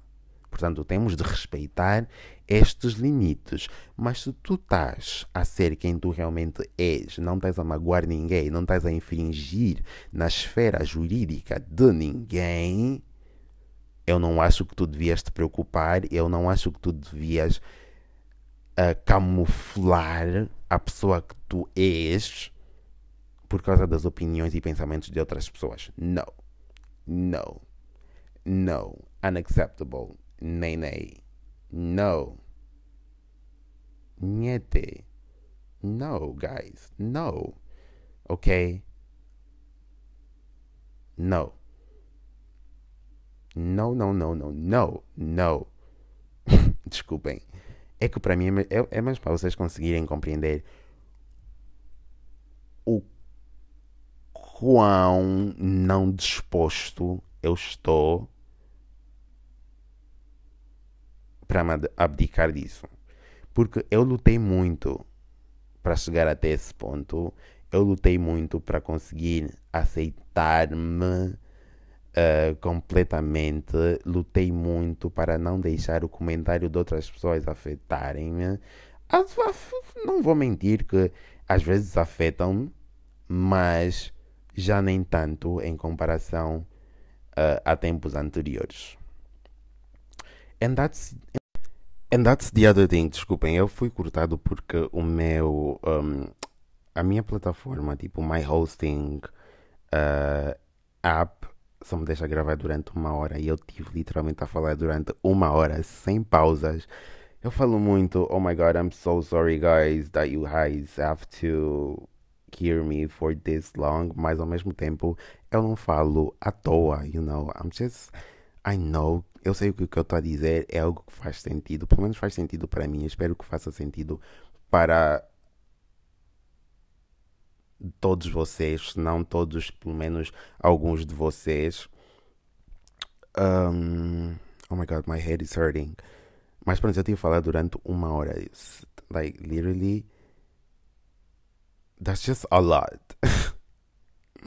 Portanto, temos de respeitar estes limites. Mas se tu estás a ser quem tu realmente és, não estás a magoar ninguém, não estás a infringir na esfera jurídica de ninguém, eu não acho que tu devias te preocupar, eu não acho que tu devias uh, camuflar a pessoa que tu és por causa das opiniões e pensamentos de outras pessoas. Não. Não. Não. Unacceptable. Nay, nay. No. Niente. No, guys. No. Ok? No. No, no, no, no, no, no. Desculpem. É que para mim é, é mais para vocês conseguirem compreender o quão não disposto eu estou para abdicar disso. Porque eu lutei muito para chegar até esse ponto. Eu lutei muito para conseguir aceitar-me uh, completamente. Lutei muito para não deixar o comentário de outras pessoas afetarem-me. Não vou mentir que às vezes afetam-me, mas já nem tanto em comparação uh, a tempos anteriores. And that's, and that's the other thing. Desculpem, eu fui cortado porque o meu. Um, a minha plataforma, tipo, my hosting uh, app, só me deixa gravar durante uma hora e eu tive literalmente a falar durante uma hora sem pausas. Eu falo muito, oh my god, I'm so sorry guys that you guys have to hear me for this long, mas ao mesmo tempo eu não falo à toa, you know. I'm just, I know, eu sei que o que eu estou a dizer é algo que faz sentido, pelo menos faz sentido para mim, espero que faça sentido para todos vocês, se não todos, pelo menos alguns de vocês. Um, oh my god, my head is hurting. Mas pronto, eu tive que falar durante uma hora. Like, literally, that's just a lot.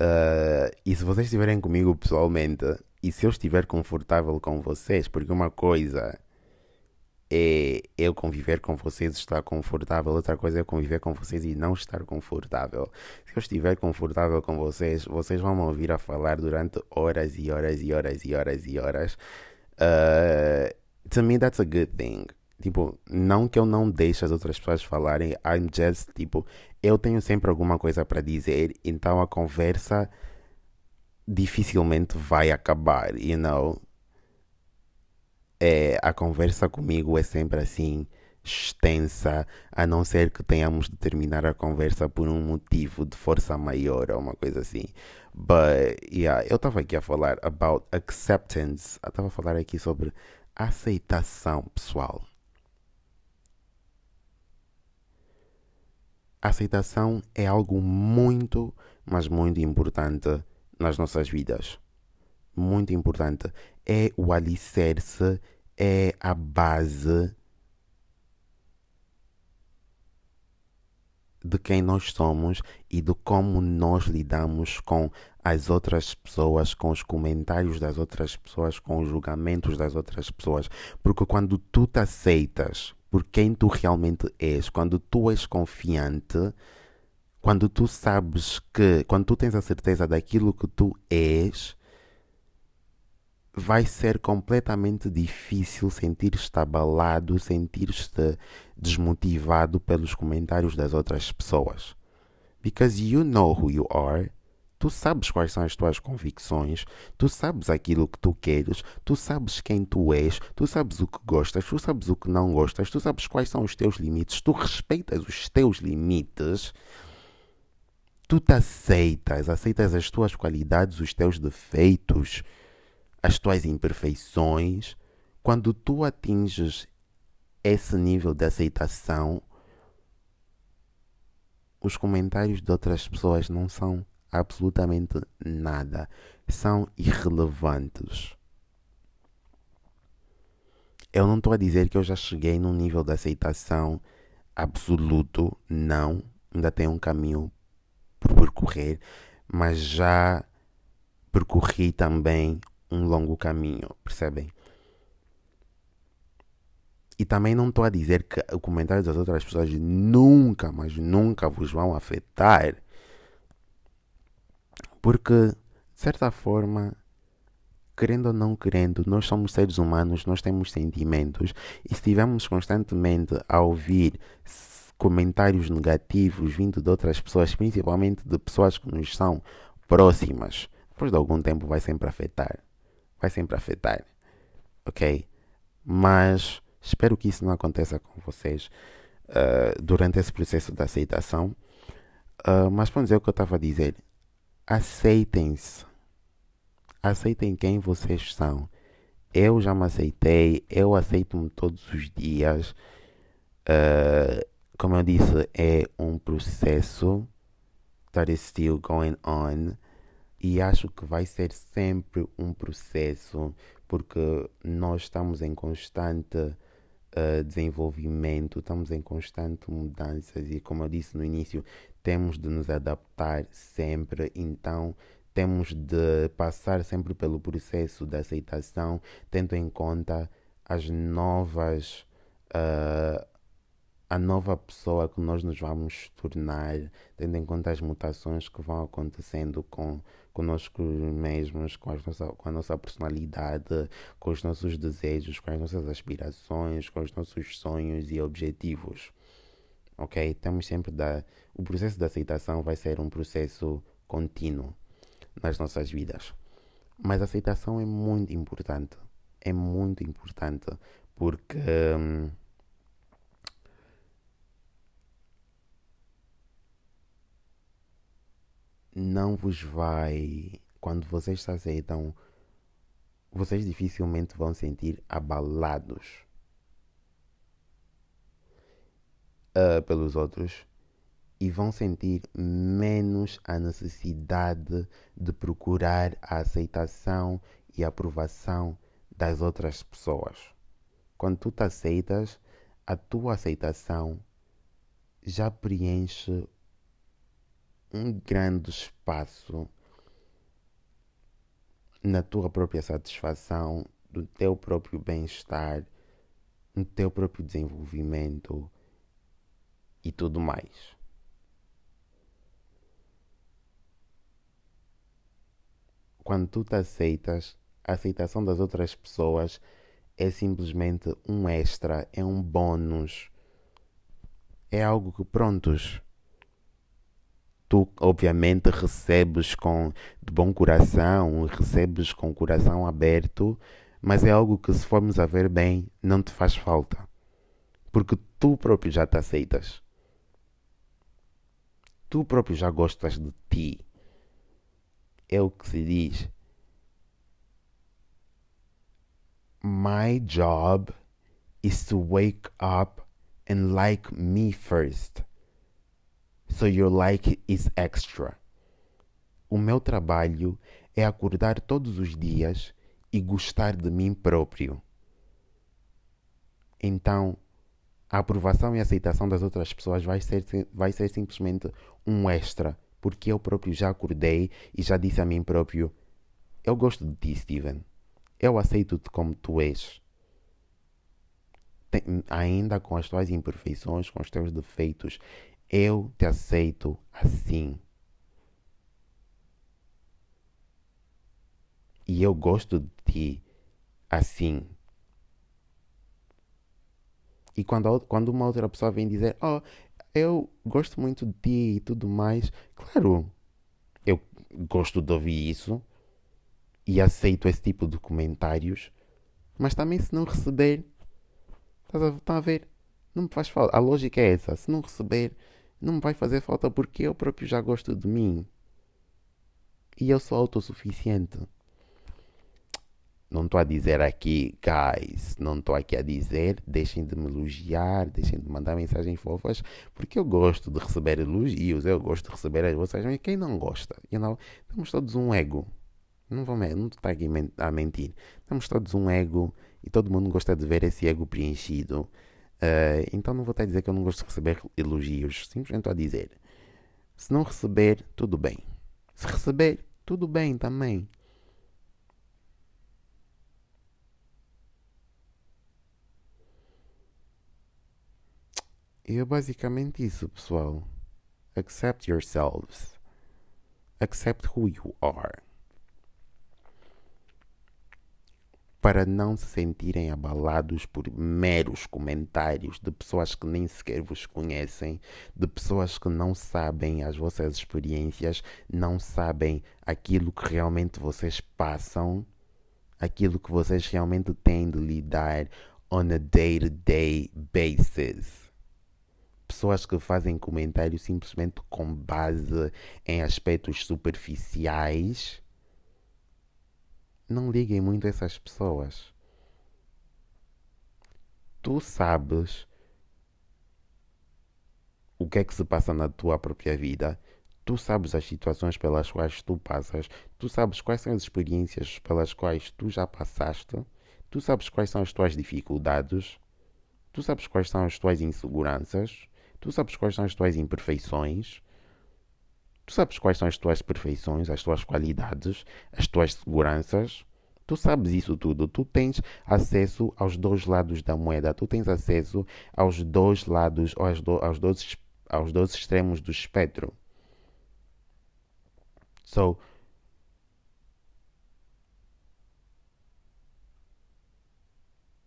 uh, e se vocês estiverem comigo pessoalmente, e se eu estiver confortável com vocês, porque uma coisa é eu conviver com vocês estar confortável, outra coisa é conviver com vocês e não estar confortável. Se eu estiver confortável com vocês, vocês vão me ouvir a falar durante horas e horas e horas e horas e horas. Uh, to me, that's a good thing. Tipo, não que eu não deixe as outras pessoas falarem, I'm just, tipo, eu tenho sempre alguma coisa para dizer, então a conversa dificilmente vai acabar, you know? É, a conversa comigo é sempre assim, extensa, a não ser que tenhamos de terminar a conversa por um motivo de força maior ou uma coisa assim. But, yeah, eu estava aqui a falar about acceptance, eu estava a falar aqui sobre aceitação, pessoal. Aceitação é algo muito, mas muito importante nas nossas vidas. Muito importante. É o alicerce, é a base de quem nós somos e de como nós lidamos com as outras pessoas, com os comentários das outras pessoas, com os julgamentos das outras pessoas. Porque quando tu te aceitas por quem tu realmente és, quando tu és confiante, quando tu sabes que, quando tu tens a certeza daquilo que tu és, vai ser completamente difícil sentir-te abalado, sentir-te desmotivado pelos comentários das outras pessoas. Because you know who you are, Tu sabes quais são as tuas convicções, tu sabes aquilo que tu queres, tu sabes quem tu és, tu sabes o que gostas, tu sabes o que não gostas, tu sabes quais são os teus limites, tu respeitas os teus limites, tu te aceitas, aceitas as tuas qualidades, os teus defeitos, as tuas imperfeições. Quando tu atinges esse nível de aceitação, os comentários de outras pessoas não são absolutamente nada. São irrelevantes. Eu não estou a dizer que eu já cheguei num nível de aceitação absoluto, não. Ainda tenho um caminho por percorrer, mas já percorri também um longo caminho, percebem? E também não estou a dizer que o comentário das outras pessoas nunca, mas nunca vos vão afetar. Porque, de certa forma, querendo ou não querendo, nós somos seres humanos, nós temos sentimentos e se estivermos constantemente a ouvir comentários negativos vindo de outras pessoas, principalmente de pessoas que nos são próximas, depois de algum tempo vai sempre afetar. Vai sempre afetar. Ok? Mas espero que isso não aconteça com vocês uh, durante esse processo de aceitação. Uh, mas vamos dizer o que eu estava a dizer aceitem-se. Aceitem quem vocês são. Eu já me aceitei, eu aceito-me todos os dias. Uh, como eu disse, é um processo that is still going on. E acho que vai ser sempre um processo, porque nós estamos em constante uh, desenvolvimento, estamos em constante mudanças. E como eu disse no início, temos de nos adaptar sempre, então temos de passar sempre pelo processo de aceitação, tendo em conta as novas. Uh, a nova pessoa que nós nos vamos tornar, tendo em conta as mutações que vão acontecendo com conosco mesmos, com, nossa, com a nossa personalidade, com os nossos desejos, com as nossas aspirações, com os nossos sonhos e objetivos. Ok? Temos sempre da. O processo de aceitação vai ser um processo contínuo nas nossas vidas. Mas a aceitação é muito importante. É muito importante porque. Hum, não vos vai. Quando vocês se aceitam, vocês dificilmente vão sentir abalados uh, pelos outros e vão sentir menos a necessidade de procurar a aceitação e a aprovação das outras pessoas. Quando tu te aceitas, a tua aceitação já preenche um grande espaço na tua própria satisfação, do teu próprio bem-estar, no teu próprio desenvolvimento e tudo mais. Quando tu te aceitas, a aceitação das outras pessoas é simplesmente um extra, é um bônus, é algo que prontos tu obviamente recebes com de bom coração, recebes com o coração aberto, mas é algo que se formos a ver bem, não te faz falta. Porque tu próprio já te aceitas. Tu próprio já gostas de ti. É o que se diz. My job is to wake up and like me first so your like is extra. O meu trabalho é acordar todos os dias e gostar de mim próprio. Então, a aprovação e aceitação das outras pessoas vai ser, vai ser simplesmente um extra, porque eu próprio já acordei e já disse a mim próprio: Eu gosto de ti, Steven. Eu aceito-te como tu és. Tem, ainda com as tuas imperfeições, com os teus defeitos, eu te aceito assim. E eu gosto de ti assim. E quando, quando uma outra pessoa vem dizer, oh, eu gosto muito de ti e tudo mais, claro, eu gosto de ouvir isso e aceito esse tipo de comentários, mas também se não receber, estás a, estás a ver? Não me faz falta. A lógica é essa. Se não receber, não me vai fazer falta porque eu próprio já gosto de mim. E eu sou autossuficiente. Não estou a dizer aqui, guys, não estou aqui a dizer, deixem de me elogiar, deixem de mandar mensagens fofas, porque eu gosto de receber elogios, eu gosto de receber as vossas, mas quem não gosta? You know, temos todos um ego. Não vou não estou aqui a mentir. Temos todos um ego e todo mundo gosta de ver esse ego preenchido. Uh, então não vou estar a dizer que eu não gosto de receber elogios. Simplesmente estou a dizer. Se não receber, tudo bem. Se receber, tudo bem também. E é basicamente isso, pessoal. Accept yourselves. Accept who you are. Para não se sentirem abalados por meros comentários de pessoas que nem sequer vos conhecem, de pessoas que não sabem as vossas experiências, não sabem aquilo que realmente vocês passam, aquilo que vocês realmente têm de lidar on a day-to-day -day basis. Pessoas que fazem comentários simplesmente com base em aspectos superficiais não liguem muito a essas pessoas. Tu sabes o que é que se passa na tua própria vida. Tu sabes as situações pelas quais tu passas. Tu sabes quais são as experiências pelas quais tu já passaste. Tu sabes quais são as tuas dificuldades. Tu sabes quais são as tuas inseguranças. Tu sabes quais são as tuas imperfeições. Tu sabes quais são as tuas perfeições, as tuas qualidades, as tuas seguranças. Tu sabes isso tudo. Tu tens acesso aos dois lados da moeda. Tu tens acesso aos dois lados, aos, do, aos, dois, aos dois extremos do espectro. So,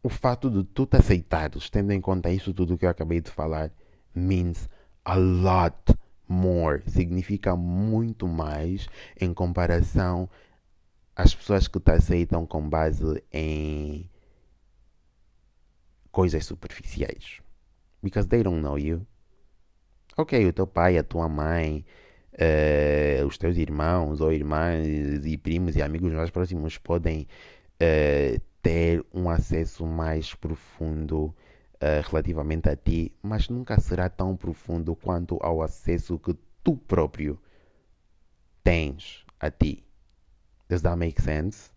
o fato de tu te aceitares, tendo em conta isso tudo que eu acabei de falar, means a lot more. Significa muito mais em comparação às pessoas que te aceitam com base em coisas superficiais. Because they don't know you. Ok, o teu pai, a tua mãe, uh, os teus irmãos ou irmãs e primos e amigos mais próximos podem uh, ter um acesso mais profundo uh, relativamente a ti, mas nunca será tão profundo quanto ao acesso que tu próprio tens a ti. Does that make sense?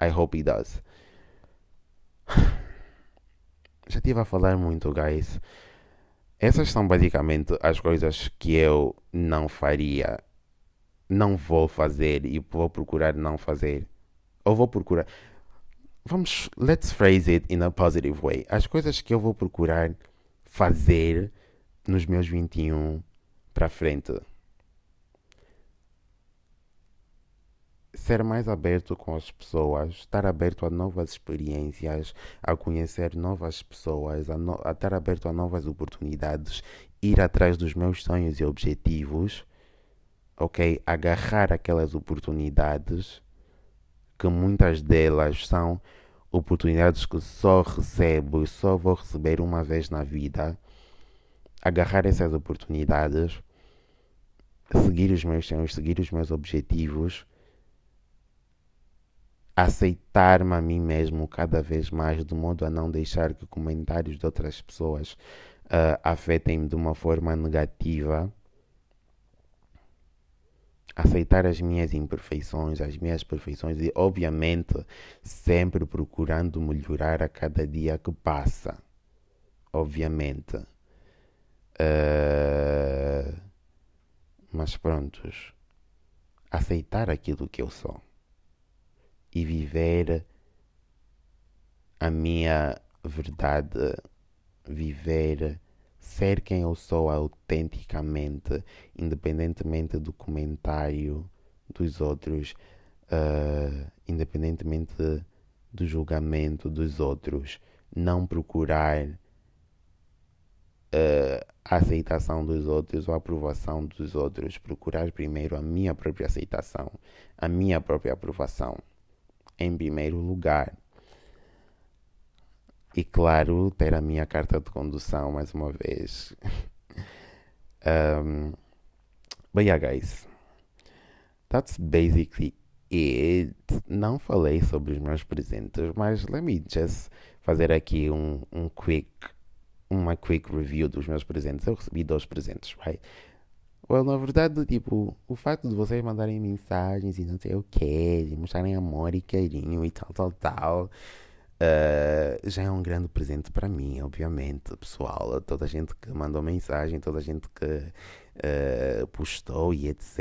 I hope it does. Já estive a falar muito, guys. Essas são basicamente as coisas que eu não faria, não vou fazer e vou procurar não fazer. Ou vou procurar vamos, let's phrase it in a positive way. As coisas que eu vou procurar fazer nos meus 21 para frente. Ser mais aberto com as pessoas, estar aberto a novas experiências, a conhecer novas pessoas, a, no, a estar aberto a novas oportunidades, ir atrás dos meus sonhos e objetivos, ok? Agarrar aquelas oportunidades que muitas delas são oportunidades que só recebo e só vou receber uma vez na vida. Agarrar essas oportunidades, seguir os meus sonhos, seguir os meus objetivos, aceitar-me a mim mesmo cada vez mais, de modo a não deixar que comentários de outras pessoas uh, afetem-me de uma forma negativa aceitar as minhas imperfeições, as minhas perfeições e, obviamente, sempre procurando melhorar a cada dia que passa. Obviamente. Uh, mas prontos. Aceitar aquilo que eu sou e viver a minha verdade, viver ser quem eu sou autenticamente, independentemente do comentário dos outros, uh, independentemente do julgamento dos outros, não procurar uh, a aceitação dos outros ou a aprovação dos outros, procurar primeiro a minha própria aceitação, a minha própria aprovação, em primeiro lugar. E claro, ter a minha carta de condução mais uma vez. um, but yeah, guys. That's basically it. Não falei sobre os meus presentes, mas let me just fazer aqui um, um quick, uma quick review dos meus presentes. Eu recebi dois presentes, right? Well, na verdade, tipo, o facto de vocês mandarem mensagens e não sei o que, mostrarem amor e carinho e tal, tal, tal Uh, já é um grande presente para mim, obviamente, pessoal. Toda a gente que mandou mensagem, toda a gente que uh, postou e etc.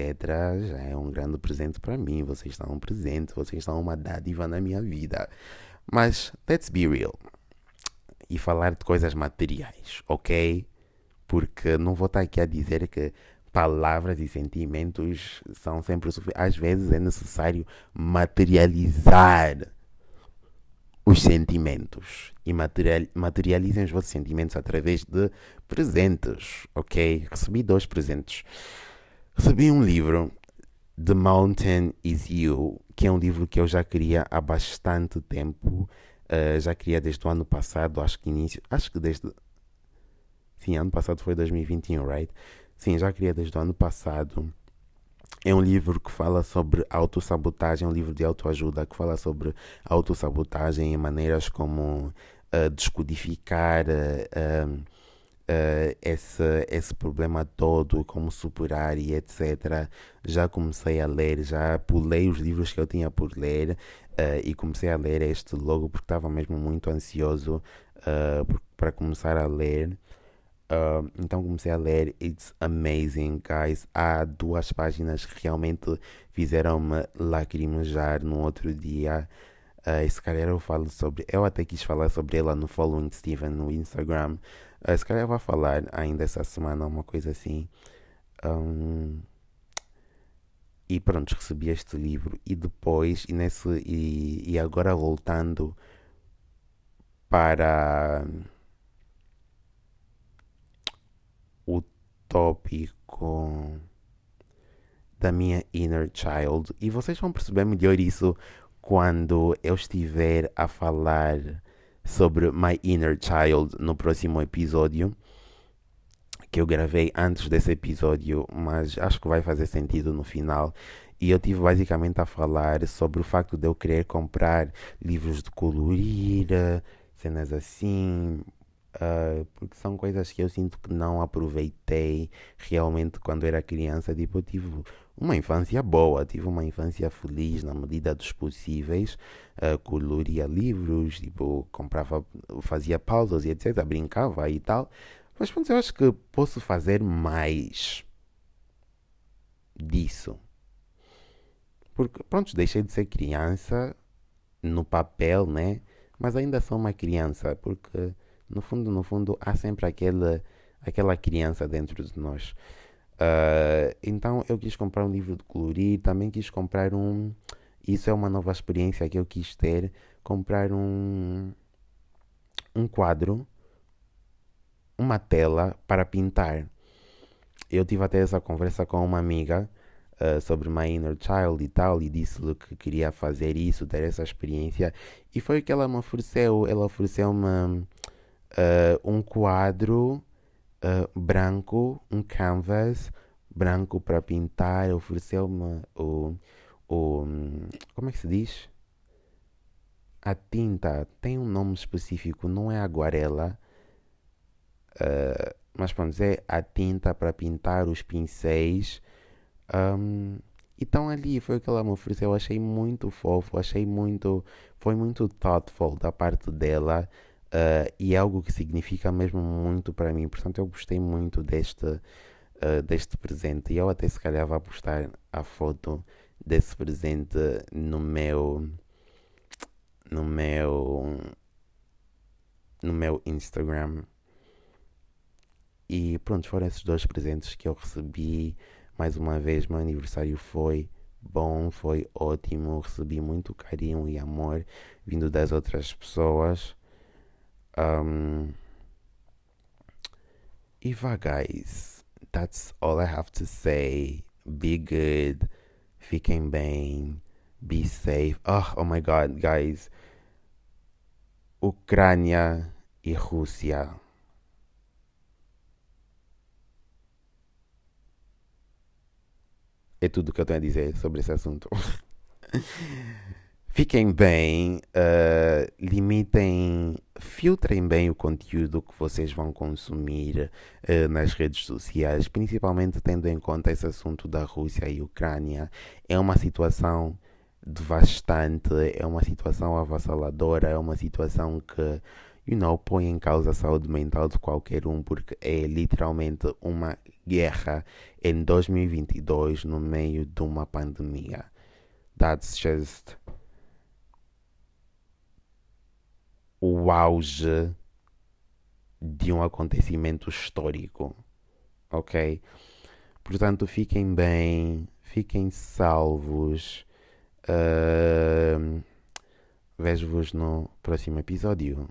Já é um grande presente para mim. Vocês estão um presente, vocês estão uma dádiva na minha vida. Mas, let's be real. E falar de coisas materiais, ok? Porque não vou estar aqui a dizer que palavras e sentimentos são sempre suficientes. Às vezes é necessário materializar os sentimentos e materializem os vossos sentimentos através de presentes, ok? Recebi dois presentes. Recebi um livro, The Mountain Is You, que é um livro que eu já queria há bastante tempo. Uh, já queria desde o ano passado, acho que início, acho que desde. Sim, ano passado foi 2021, right? Sim, já queria desde o ano passado. É um livro que fala sobre autossabotagem, é um livro de autoajuda que fala sobre autossabotagem e maneiras como uh, descodificar uh, uh, esse, esse problema todo, como superar e etc. Já comecei a ler, já pulei os livros que eu tinha por ler e comecei a ler este logo porque estava mesmo muito ansioso para começar a ler. Uh, então comecei a ler, it's amazing, guys. Há duas páginas que realmente fizeram-me lacrimejar no outro dia. Uh, se calhar eu falo sobre. Eu até quis falar sobre ela no Following Steven no Instagram. Uh, se calhar eu vou falar ainda essa semana, uma coisa assim. Um, e pronto, recebi este livro. E depois, e, nesse, e, e agora voltando para o tópico da minha inner child. E vocês vão perceber melhor isso quando eu estiver a falar sobre My Inner Child no próximo episódio que eu gravei antes desse episódio, mas acho que vai fazer sentido no final. E eu tive basicamente a falar sobre o facto de eu querer comprar livros de colorir, cenas assim, uh, porque são coisas que eu sinto que não aproveitei realmente quando era criança. Tipo, eu tive uma infância boa, tive uma infância feliz na medida dos possíveis. Uh, coloria livros, tipo, comprava, fazia pausas e etc. Brincava e tal. Mas pronto, eu acho que posso fazer mais disso. Porque, pronto, deixei de ser criança no papel, né? Mas ainda sou uma criança, porque no fundo, no fundo, há sempre aquela, aquela criança dentro de nós. Uh, então eu quis comprar um livro de colorir, também quis comprar um. Isso é uma nova experiência que eu quis ter. Comprar um, um quadro uma tela para pintar. Eu tive até essa conversa com uma amiga uh, sobre My Inner Child e tal, e disse-lhe que queria fazer isso, ter essa experiência, e foi o que ela me ofereceu. Ela ofereceu-me uh, um quadro uh, branco, um canvas branco para pintar, ofereceu-me o, o. Como é que se diz? A tinta tem um nome específico, não é aguarela Uh, mas pronto, é a tinta para pintar, os pincéis. Um, e estão ali, foi o que ela me ofereceu. Eu achei muito fofo, achei muito. Foi muito thoughtful da parte dela. Uh, e é algo que significa mesmo muito para mim. Portanto, eu gostei muito deste, uh, deste presente. E eu até se calhar vou postar a foto desse presente no meu. No meu. No meu Instagram. E pronto, foram esses dois presentes que eu recebi. Mais uma vez, meu aniversário foi bom, foi ótimo. Recebi muito carinho e amor vindo das outras pessoas. Um, e vá, guys. That's all I have to say. Be good. Fiquem bem. Be safe. Oh, oh my god, guys. Ucrânia e Rússia. É tudo o que eu tenho a dizer sobre esse assunto. Fiquem bem, uh, limitem, filtrem bem o conteúdo que vocês vão consumir uh, nas redes sociais, principalmente tendo em conta esse assunto da Rússia e Ucrânia. É uma situação devastante, é uma situação avassaladora, é uma situação que you know, põe em causa a saúde mental de qualquer um, porque é literalmente uma guerra em 2022 no meio de uma pandemia. That's just o auge de um acontecimento histórico, ok? Portanto, fiquem bem, fiquem salvos. Uh, Vejo-vos no próximo episódio.